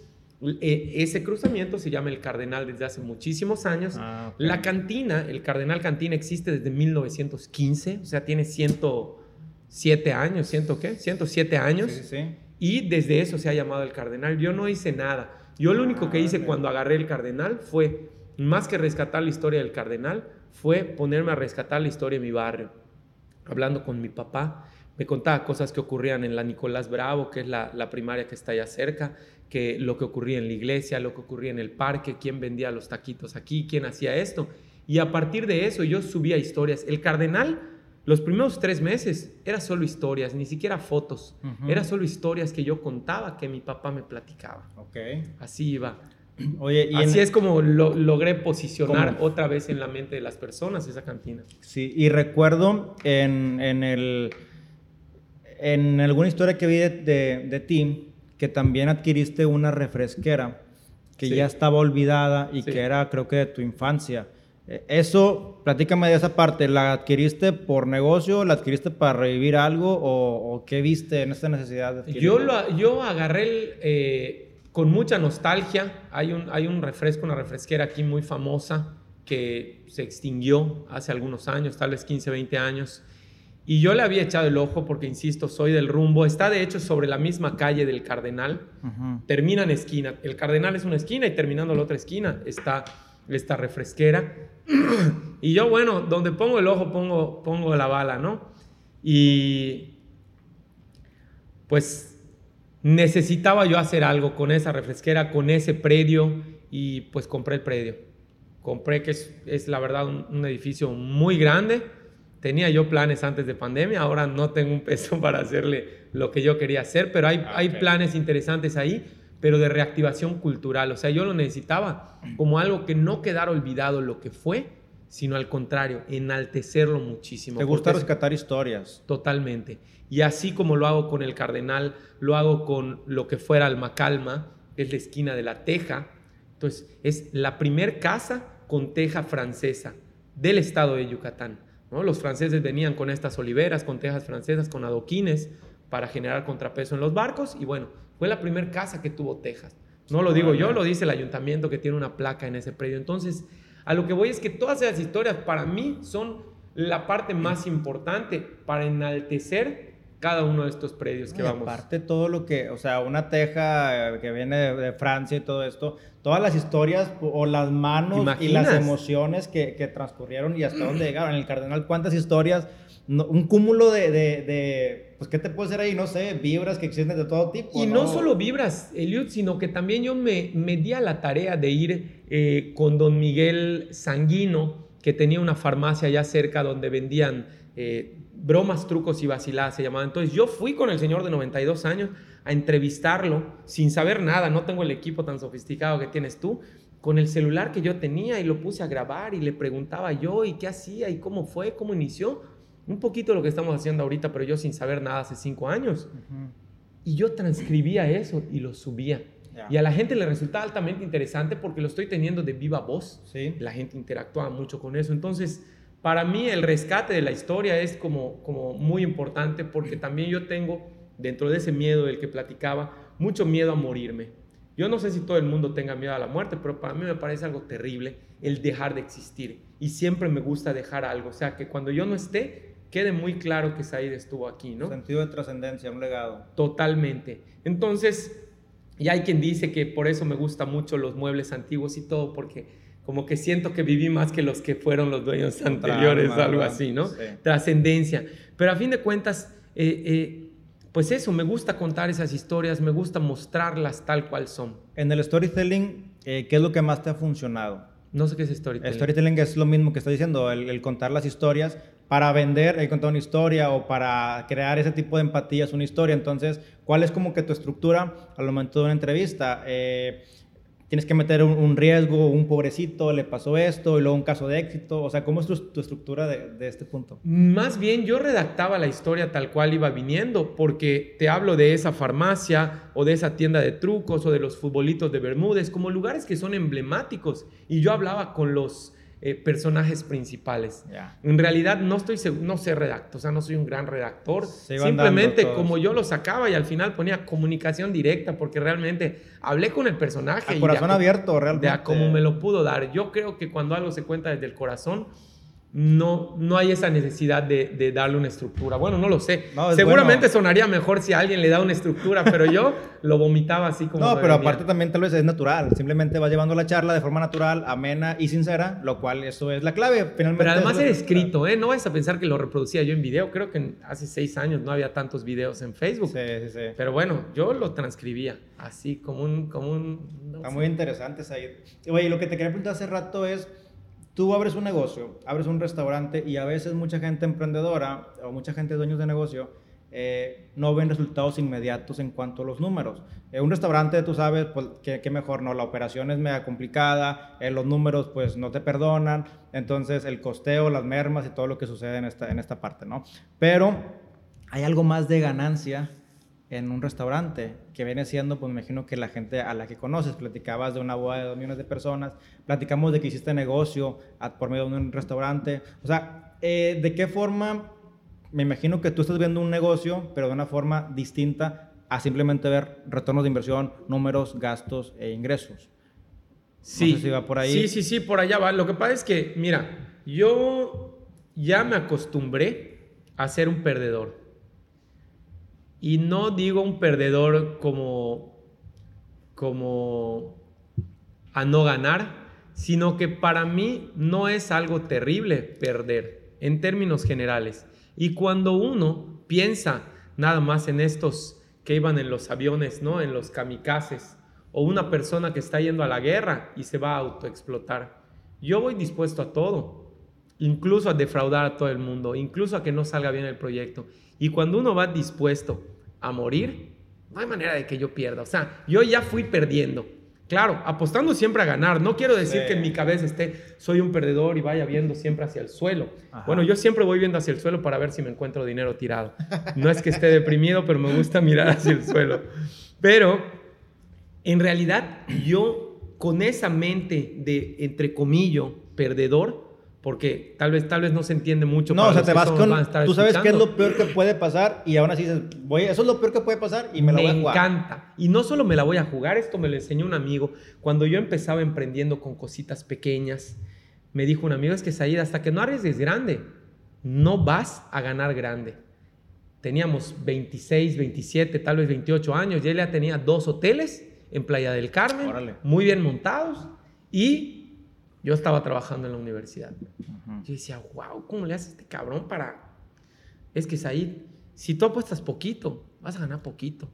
e, ese cruzamiento se llama el Cardenal desde hace muchísimos años. Ah, la cantina, el Cardenal Cantina existe desde 1915, o sea, tiene 107 años, ¿ciento qué? 107 años. Sí, sí. Y desde eso se ha llamado el Cardenal. Yo no hice nada. Yo lo único que ah, hice cuando agarré el Cardenal fue, más que rescatar la historia del Cardenal, fue ponerme a rescatar la historia de mi barrio. Hablando con mi papá, me contaba cosas que ocurrían en la Nicolás Bravo, que es la, primaria que está allá cerca, que lo que ocurría en la iglesia, lo que ocurría en el parque, quién vendía los taquitos aquí, quién hacía esto. Y a partir de eso yo subía historias. El cardenal, los primeros tres meses, era solo historias, ni siquiera fotos. Era solo historias que yo contaba, que mi papá me platicaba. Okay. Así iba. [CLEARS THROAT] Oye, y Así es como lo, logré posicionar otra vez en la mente de las personas esa cantina. Sí, y recuerdo en, en, el, en alguna historia que vi de, de, ti que también adquiriste una refresquera que ya estaba olvidada y que era creo que de tu infancia. E, eso, platícame de esa parte, ¿la adquiriste por negocio, la adquiriste para revivir algo o, qué viste en esta necesidad de Yo, lo, yo agarré el... Eh, con mucha nostalgia. Hay un, hay un refresco, una refresquera aquí muy famosa que se extinguió hace algunos años, tal vez 15, 20 años. Y yo le había echado el ojo porque, insisto, soy del rumbo. Está de hecho sobre la misma calle del Cardenal. Termina en esquina. El Cardenal es una esquina y terminando la otra esquina está esta refresquera. [CLEARS THROAT] y yo, bueno, donde pongo el ojo pongo, pongo la bala, ¿no? Y pues necesitaba yo hacer algo con esa refresquera, con ese predio y pues compré el predio. Compré que es, la verdad un, edificio muy grande. Tenía yo planes antes de pandemia, ahora no tengo un peso [LAUGHS] para hacerle lo que yo quería hacer, pero hay, hay planes interesantes ahí, pero de reactivación cultural. O sea, yo lo necesitaba como algo que no quedara olvidado lo que fue, sino al contrario, enaltecerlo muchísimo. ¿Te gusta rescatar historias? Totalmente. Y así como lo hago con el Cardenal, lo hago con lo que fuera Almacalma, es la esquina de la Teja. Entonces, es la primer casa con teja francesa del estado de Yucatán. ¿no? Los franceses venían con estas oliveras, con tejas francesas, con adoquines para generar contrapeso en los barcos y bueno, fue la primera casa que tuvo tejas. No lo digo yo, lo dice el ayuntamiento que tiene una placa en ese predio. Entonces, A lo que voy es que todas esas historias para mí son la parte más importante para enaltecer cada uno de estos predios que y vamos. Aparte todo lo que, o sea, una teja eh, que viene de, Francia y todo esto, todas las historias o las manos y las emociones que, que, transcurrieron y hasta dónde llegaron. En el Cardenal, ¿cuántas historias? un cúmulo de, de, pues, ¿qué te puede ser ahí? No sé, vibras que existen de todo tipo. Y no, solo vibras, Eliud, sino que también yo me, me di a la tarea de ir eh, con don Miguel Sanguino, que tenía una farmacia allá cerca donde vendían eh, bromas, trucos y vaciladas, se llamaba. Entonces yo fui con el señor de 92 años a entrevistarlo sin saber nada, no tengo el equipo tan sofisticado que tienes tú, con el celular que yo tenía y lo puse a grabar y le preguntaba yo y qué hacía y cómo fue, cómo inició. Un poquito lo que estamos haciendo ahorita, pero yo sin saber nada hace cinco años. Y yo transcribía eso y lo subía. Y a la gente le resultaba altamente interesante porque lo estoy teniendo de viva voz. Sí. La gente interactuaba mucho con eso. Entonces, para mí el rescate de la historia es como, como muy importante porque [CLEARS THROAT] también yo tengo, dentro de ese miedo del que platicaba, mucho miedo a morirme. Yo no sé si todo el mundo tenga miedo a la muerte, pero para mí me parece algo terrible el dejar de existir. Y siempre me gusta dejar algo. O sea, que cuando yo no esté, quede muy claro que Said estuvo aquí, ¿no? Sentido de trascendencia, un legado. Totalmente. Entonces, y hay quien dice que por eso me gustan mucho los muebles antiguos y todo, porque como que siento que viví más que los que fueron los dueños anteriores, algo así, ¿no? Trascendencia. Pero a fin de cuentas, eh, eh, pues eso, me gusta contar esas historias, me gusta mostrarlas tal cual son. En el storytelling, eh, ¿qué es lo que más te ha funcionado? No sé qué es storytelling. El storytelling es lo mismo que estoy diciendo, el, contar las historias para vender, el contar una historia o para crear ese tipo de empatías, una historia. Entonces, ¿cuál es como que tu estructura al momento de una entrevista? Eh, tienes que meter un, riesgo, un pobrecito, le pasó esto, y luego un caso de éxito. O sea, ¿cómo es tu, estructura de, de, este punto? Más bien, yo redactaba la historia tal cual iba viniendo, porque te hablo de esa farmacia o de esa tienda de trucos o de los futbolitos de Bermúdez, como lugares que son emblemáticos. Y yo hablaba con los eh, personajes principales. En realidad no estoy no sé redactar, o sea, no soy un gran redactor. Simplemente como yo lo sacaba y al final ponía comunicación directa porque realmente hablé con el personaje. A corazón abierto, realmente. De como me lo pudo dar. Yo creo que cuando algo se cuenta desde el corazón, no, no hay esa necesidad de, darle una estructura. Bueno, no lo sé. Seguramente sonaría mejor si alguien le da una estructura, pero yo lo vomitaba así como... No, pero aparte también tal vez es natural. Simplemente va llevando la charla de forma natural, amena y sincera, lo cual eso es la clave. Finalmente pero además era escrito, ¿eh? No vas a pensar que lo reproducía yo en video. Creo que hace seis años no había tantos videos en Facebook. Sí, sí, sí. Pero bueno, yo lo transcribía así como un... Como un Está muy interesante, Said. Oye, lo que te quería preguntar hace rato es tú abres un negocio, abres un restaurante y a veces mucha gente emprendedora o mucha gente dueños de negocio eh, no ven resultados inmediatos en cuanto a los números. En un restaurante, tú sabes, pues, qué mejor, ¿no? La operación es mega complicada, eh, los números, pues, no te perdonan, entonces el costeo, las mermas y todo lo que sucede en esta, en esta parte, ¿no? Pero hay algo más de ganancia en un restaurante, que viene siendo, pues me imagino que la gente a la que conoces, platicabas de una boda de dos millones de personas, platicamos de que hiciste negocio por medio de un restaurante, o sea, eh, ¿de qué forma, me imagino que tú estás viendo un negocio, pero de una forma distinta a simplemente ver retornos de inversión, números, gastos e ingresos? Sí, si va por ahí. sí, sí, sí, por allá va. Lo que pasa es que, mira, yo ya me acostumbré a ser un perdedor. Y no digo un perdedor como, como a no ganar, sino que para mí no es algo terrible perder en términos generales. Y cuando uno piensa nada más en estos que iban en los aviones, ¿no? En los kamikazes, o una persona que está yendo a la guerra y se va a autoexplotar. Yo voy dispuesto a todo, incluso a defraudar a todo el mundo, incluso a que no salga bien el proyecto. Y cuando uno va dispuesto a morir, no hay manera de que yo pierda. O sea, yo ya fui perdiendo. Claro, apostando siempre a ganar. No quiero decir que en mi cabeza esté, soy un perdedor y vaya viendo siempre hacia el suelo. Bueno, yo siempre voy viendo hacia el suelo para ver si me encuentro dinero tirado. No es que esté deprimido, pero me gusta mirar hacia el suelo. Pero, en realidad, yo con esa mente de, entre comillas, perdedor, porque tal vez, tal vez no se entiende mucho. No, o sea, te vas con. Tú sabes qué es lo peor que puede pasar y aún así dices, voy, eso es lo peor que puede pasar y me la voy a jugar. Me encanta. Y no solo me la voy a jugar, esto me lo enseñó un amigo. Cuando yo empezaba emprendiendo con cositas pequeñas, me dijo un amigo, es que Said, hasta que no arriesgues grande, no vas a ganar grande. Teníamos 26, 27, tal vez 28 años, y él ya tenía dos hoteles en Playa del Carmen, muy bien montados, y yo estaba trabajando en la universidad. Yo decía, wow, ¿cómo le hace este cabrón para...? Es que Said, si tú apuestas poquito, vas a ganar poquito.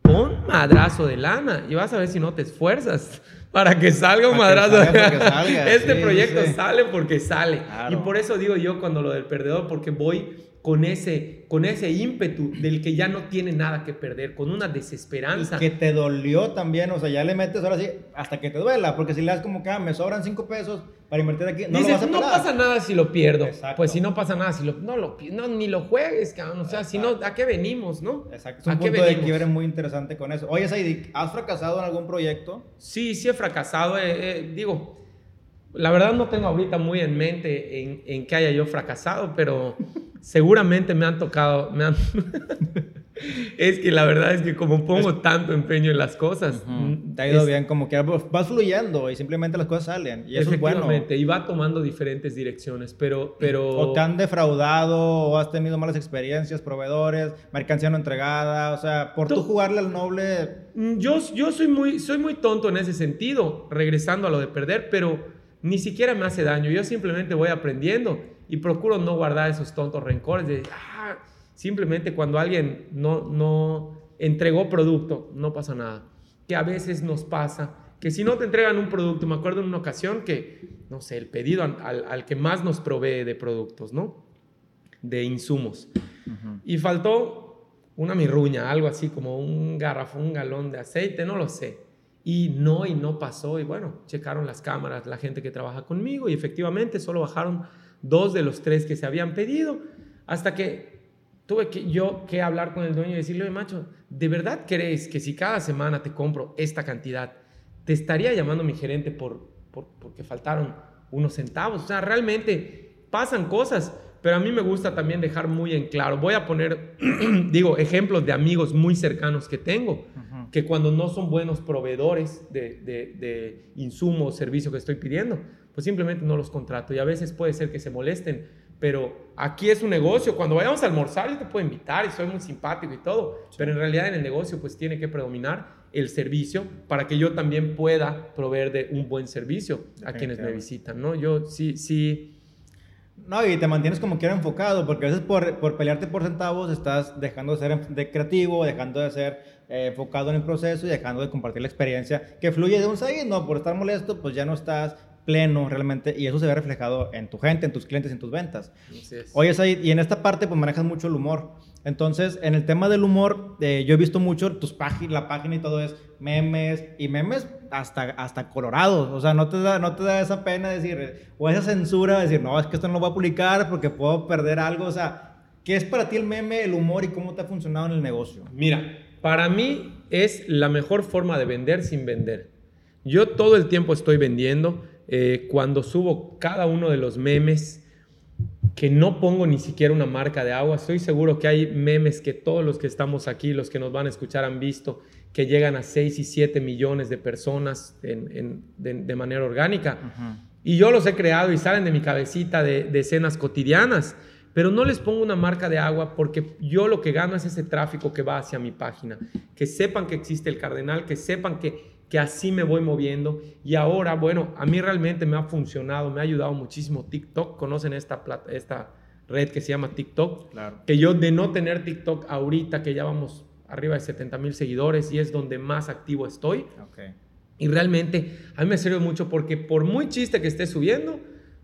Pon madrazo de lana y vas a ver si no te esfuerzas [LAUGHS] para que salga un madrazo. de este proyecto sale porque sale. Y por eso digo yo cuando lo del perdedor, porque voy con ese, con ese ímpetu del que ya no tiene nada que perder, con una desesperanza. que te dolió también, o sea, ya le metes ahora sí hasta que te duela, porque si le das como que ah, me sobran cinco pesos para invertir aquí, no Dices, no pasa nada si lo pierdo. Pues si no pasa nada si lo no lo no, ni lo juegues, cabrón, o sea, si no ¿a qué venimos, no? Exacto. Es un punto de quiebre muy interesante con eso. Oye, Saidi, ¿has fracasado en algún proyecto? Sí, sí he fracasado, eh, eh, digo, la verdad no tengo ahorita muy en mente en, en que haya yo fracasado, pero [LAUGHS] seguramente me han tocado, me han... [LAUGHS] es que la verdad es que como pongo tanto empeño en las cosas... Mm, te ha ido bien, como que vas fluyendo y simplemente las cosas salen. Y eso es bueno. y va tomando diferentes direcciones, pero, pero... O te han defraudado, o has tenido malas experiencias, proveedores, mercancía no entregada, o sea, por tú, jugarle al noble... Mm, yo, yo soy, muy, soy muy tonto en ese sentido, regresando a lo de perder, pero ni siquiera me hace daño, yo simplemente voy aprendiendo y procuro no guardar esos tontos rencores de, ah, simplemente cuando alguien no, no entregó producto, no pasa nada. Que a veces nos pasa que si no te entregan un producto, me acuerdo en una ocasión que, no sé, el pedido al, al que más nos provee de productos, ¿no? De insumos. Y faltó una mirruña, algo así como un garrafón, un galón de aceite, no lo sé. Y no, y no pasó. Y bueno, checaron las cámaras, la gente que trabaja conmigo, y efectivamente solo bajaron dos de los tres que se habían pedido, hasta que tuve que yo que hablar con el dueño y decirle, macho, ¿de verdad crees que si cada semana te compro esta cantidad, te estaría llamando mi gerente por, por, porque faltaron unos centavos? O sea, realmente pasan cosas, pero a mí me gusta también dejar muy en claro. Voy a poner, [CLEARS THROAT] digo, ejemplos de amigos muy cercanos que tengo, que cuando no son buenos proveedores de, de, de insumos, servicio que estoy pidiendo, pues simplemente no los contrato. Y a veces puede ser que se molesten, pero aquí es un negocio. Cuando vayamos a almorzar, yo te puedo invitar y soy muy simpático y todo, pero en realidad en el negocio pues tiene que predominar el servicio para que yo también pueda proveer de un buen servicio a quienes me visitan, ¿no? Yo sí, sí. No, y te mantienes como quiera enfocado, porque a veces por, por pelearte por centavos estás dejando de ser de creativo, dejando de ser eh, enfocado en el proceso y dejando de compartir la experiencia que fluye de un side, ¿no? Por estar molesto, pues ya no estás pleno realmente y eso se ve reflejado en tu gente, en tus clientes, en tus ventas. Oye, Said, y en esta parte pues manejas mucho el humor. Entonces, en el tema del humor, eh, yo he visto mucho tus páginas, la página y todo es memes y memes hasta, hasta colorados. O sea, no te, da, no te da esa pena decir, o esa censura de decir, no, es que esto no lo voy a publicar porque puedo perder algo. O sea, ¿qué es para ti el meme, el humor y cómo te ha funcionado en el negocio? Mira, para mí es la mejor forma de vender sin vender. Yo todo el tiempo estoy vendiendo eh, cuando subo cada uno de los memes, que no pongo ni siquiera una marca de agua, estoy seguro que hay memes que todos los que estamos aquí, los que nos van a escuchar han visto, que llegan a 6 y 7 millones de personas de, manera orgánica. Y yo los he creado y salen de mi cabecita de, de escenas cotidianas pero no les pongo una marca de agua porque yo lo que gano es ese tráfico que va hacia mi página, que sepan que existe el cardenal, que sepan que que así me voy moviendo. Y ahora, bueno, a mí realmente me ha funcionado, me ha ayudado muchísimo TikTok. ¿Conocen esta, esta red que se llama TikTok? Claro. Que yo de no tener TikTok ahorita, que ya vamos arriba de 70 mil seguidores y es donde más activo estoy. Okay. Y realmente a mí me sirve mucho porque por muy chiste que esté subiendo,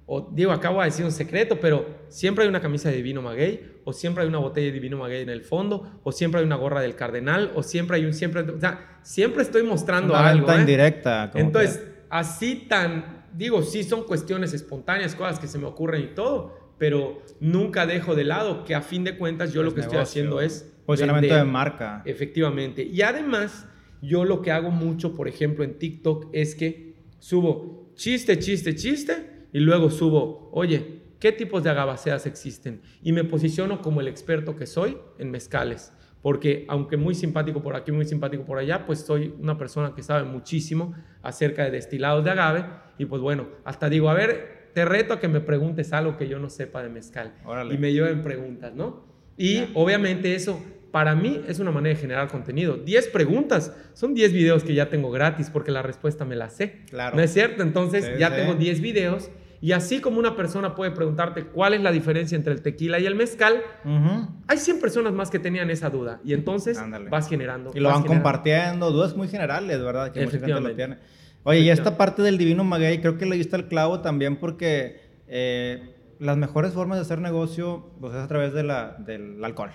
o digo, acabo de decir un secreto, pero siempre hay una camisa de vino maguey, o siempre hay una botella de vino maguey en el fondo, o siempre hay una gorra del cardenal, o siempre hay un, siempre, o sea, siempre estoy mostrando una algo. Venta ¿eh? indirecta. Entonces, así tan, digo, sí son cuestiones espontáneas, cosas que se me ocurren y todo, pero nunca dejo de lado que a fin de cuentas yo lo que estoy haciendo es... Posicionamiento de marca. Efectivamente. Y además, yo lo que hago mucho, por ejemplo, en TikTok es que subo chiste, chiste, chiste, y luego subo, oye, ¿qué tipos de agabaceas existen? Y me posiciono como el experto que soy en mezcales, porque aunque muy simpático por aquí, muy simpático por allá, pues soy una persona que sabe muchísimo acerca de destilados de agave y pues bueno, hasta digo, a ver, te reto a que me preguntes algo que yo no sepa de mezcal. Órale. Y me lleven preguntas, ¿no? Y obviamente eso para mí es una manera de generar contenido. 10 preguntas, son 10 videos que ya tengo gratis porque la respuesta me la sé. Claro. ¿No es cierto? Entonces Sí, ya sí. tengo 10 videos y así como una persona puede preguntarte cuál es la diferencia entre el tequila y el mezcal, hay 100 personas más que tenían esa duda y entonces Ándale. vas generando. Y lo van generando. compartiendo, dudas muy generales, ¿verdad? Que mucha gente lo tiene. Oye, y esta parte del divino maguey, creo que le diste el clavo también porque eh, las mejores formas de hacer negocio pues, es a través de la, del alcohol.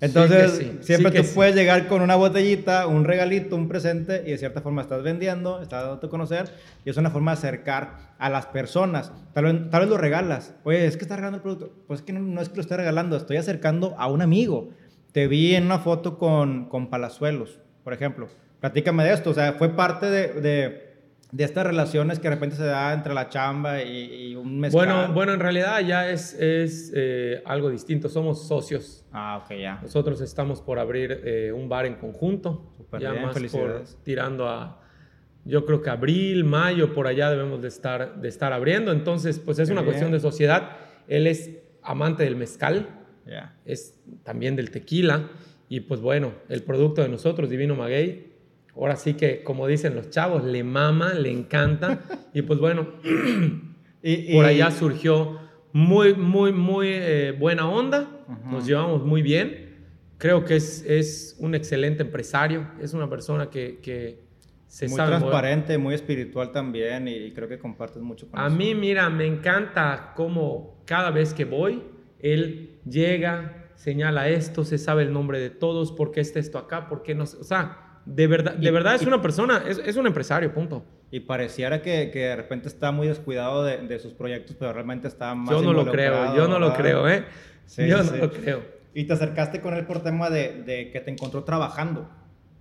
Entonces, Sí sí, siempre sí tú puedes llegar con una botellita, un regalito, un presente y de cierta forma estás vendiendo, estás dando a conocer y es una forma de acercar a las personas. Tal vez, tal vez lo regalas. Oye, es que estás regalando el producto. Pues es que no, no es que lo esté regalando, estoy acercando a un amigo. Te vi en una foto con, con Palazuelos, por ejemplo. Platícame de esto. O sea, fue parte de, de, de estas relaciones que de repente se da entre la chamba y, y un mezcal. Bueno, bueno, en realidad ya es, es eh, algo distinto. Somos socios. Ah, ok, ya. Nosotros estamos por abrir eh, un bar en conjunto. Súper ya bien, más por felicidades. tirando a, yo creo que abril, mayo, por allá debemos de estar, de estar abriendo. Entonces, pues es Qué una bien. cuestión de sociedad. Él es amante del mezcal, Ya. es también del tequila. Y pues bueno, el producto de nosotros, Divino Maguey, ahora sí que, como dicen los chavos, le mama, le encanta. y pues bueno, [CLEARS THROAT] Y, por y- allá surgió muy, muy, muy eh, buena onda. Nos llevamos muy bien. Creo que es, es un excelente empresario. Es una persona que, que se muy sabe mover. transparente, muy espiritual también y, creo que compartes mucho con A eso. mí, mira, me encanta cómo cada vez que voy, él llega, señala esto, se sabe el nombre de todos, por qué está esto acá, por qué no. O sea, de verdad, de Y- verdad es y- una persona, es, es un empresario, punto. Y pareciera que, que de repente está muy descuidado de, de sus proyectos, pero realmente está más Yo no lo creo, yo no lo ¿verdad? creo, ¿eh? Sí, yo sí, no lo creo. Y te acercaste con él por tema de, de que te encontró trabajando.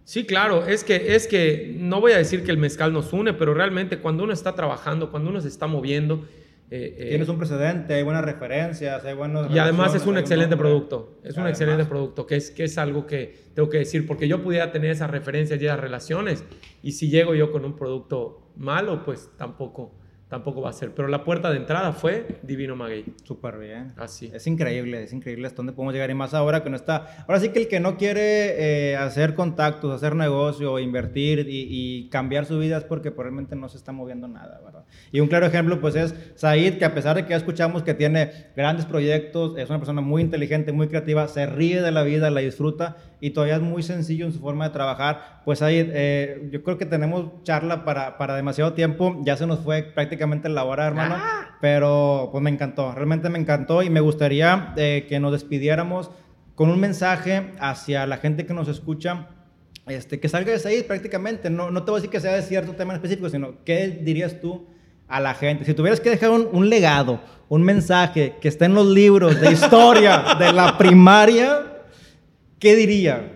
Sí, claro, es que, es que no voy a decir que el mezcal nos une, pero realmente cuando uno está trabajando, cuando uno se está moviendo, eh, eh, Tienes un precedente, hay buenas referencias, hay buenos... y además es un excelente nombre. producto, es un Además. excelente producto, que es, que es algo que tengo que decir, porque yo pudiera tener esas referencias y esas relaciones, y si llego yo con un producto malo, pues tampoco, tampoco va a ser. Pero la puerta de entrada fue Divino Maguey, Súper bien. así. Es increíble, es increíble hasta dónde podemos llegar y más ahora que no está. Ahora sí que el que no quiere eh, hacer contactos, hacer negocio, invertir y, y cambiar su vida es porque pues, realmente no se está moviendo nada, ¿verdad? Y un claro ejemplo pues es Said, que a pesar de que ya escuchamos que tiene grandes proyectos, es una persona muy inteligente, muy creativa, se ríe de la vida, la disfruta y todavía es muy sencillo en su forma de trabajar. Pues Said, eh, yo creo que tenemos charla para, para demasiado tiempo, ya se nos fue prácticamente la hora, hermano. Pero pues me encantó, realmente me encantó y me gustaría eh, que nos despidiéramos con un mensaje hacia la gente que nos escucha, este, que salga de ahí prácticamente. No, no te voy a decir que sea de cierto tema en específico, sino qué dirías tú a la gente. Si tuvieras que dejar un, legado, un mensaje que está en los libros de historia de la primaria, ¿qué diría?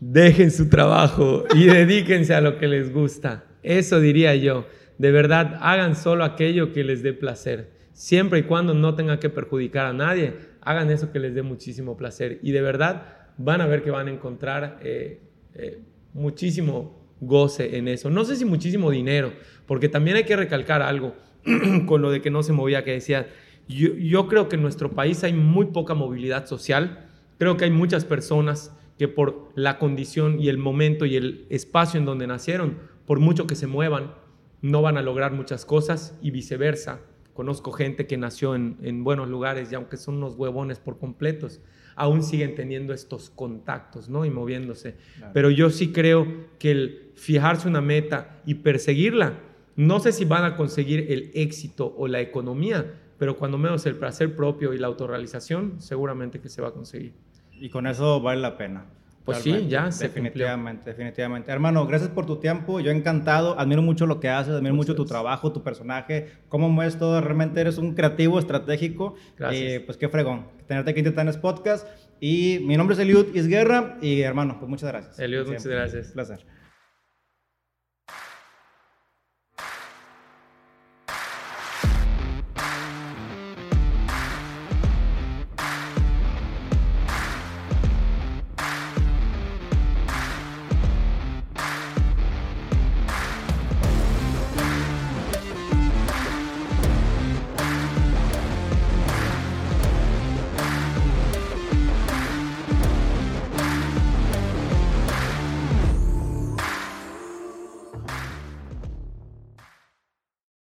Dejen su trabajo y dedíquense a lo que les gusta. Eso diría yo. De verdad, hagan solo aquello que les dé placer. Siempre y cuando no tenga que perjudicar a nadie, hagan eso que les dé muchísimo placer. Y de verdad, van a ver que van a encontrar eh, eh, muchísimo goce en eso. No sé si muchísimo dinero, porque también hay que recalcar algo [CLEARS THROAT] con lo de que no se movía, que decía, yo, yo creo que en nuestro país hay muy poca movilidad social. Creo que hay muchas personas que por la condición y el momento y el espacio en donde nacieron, por mucho que se muevan, no van a lograr muchas cosas y viceversa. Conozco gente que nació en, en buenos lugares y aunque son unos huevones por completos, aún siguen teniendo estos contactos, ¿no? Y moviéndose. Claro. Pero yo sí creo que el fijarse una meta y perseguirla, no sé si van a conseguir el éxito o la economía, pero cuando menos el placer propio y la autorrealización, seguramente que se va a conseguir. Y con eso vale la pena. Pues sí, ya se Definitivamente, definitivamente. Hermano, gracias por tu tiempo. Yo encantado. Admiro mucho lo que haces, admiro mucho tu trabajo, tu personaje, cómo mueves todo. Realmente eres un creativo, estratégico. Gracias. Y pues qué fregón. Tenerte aquí en Titanes Podcast. Y mi nombre es Eliud Isguerra. Y hermano, pues muchas gracias. Eliud, muchas gracias. Un placer.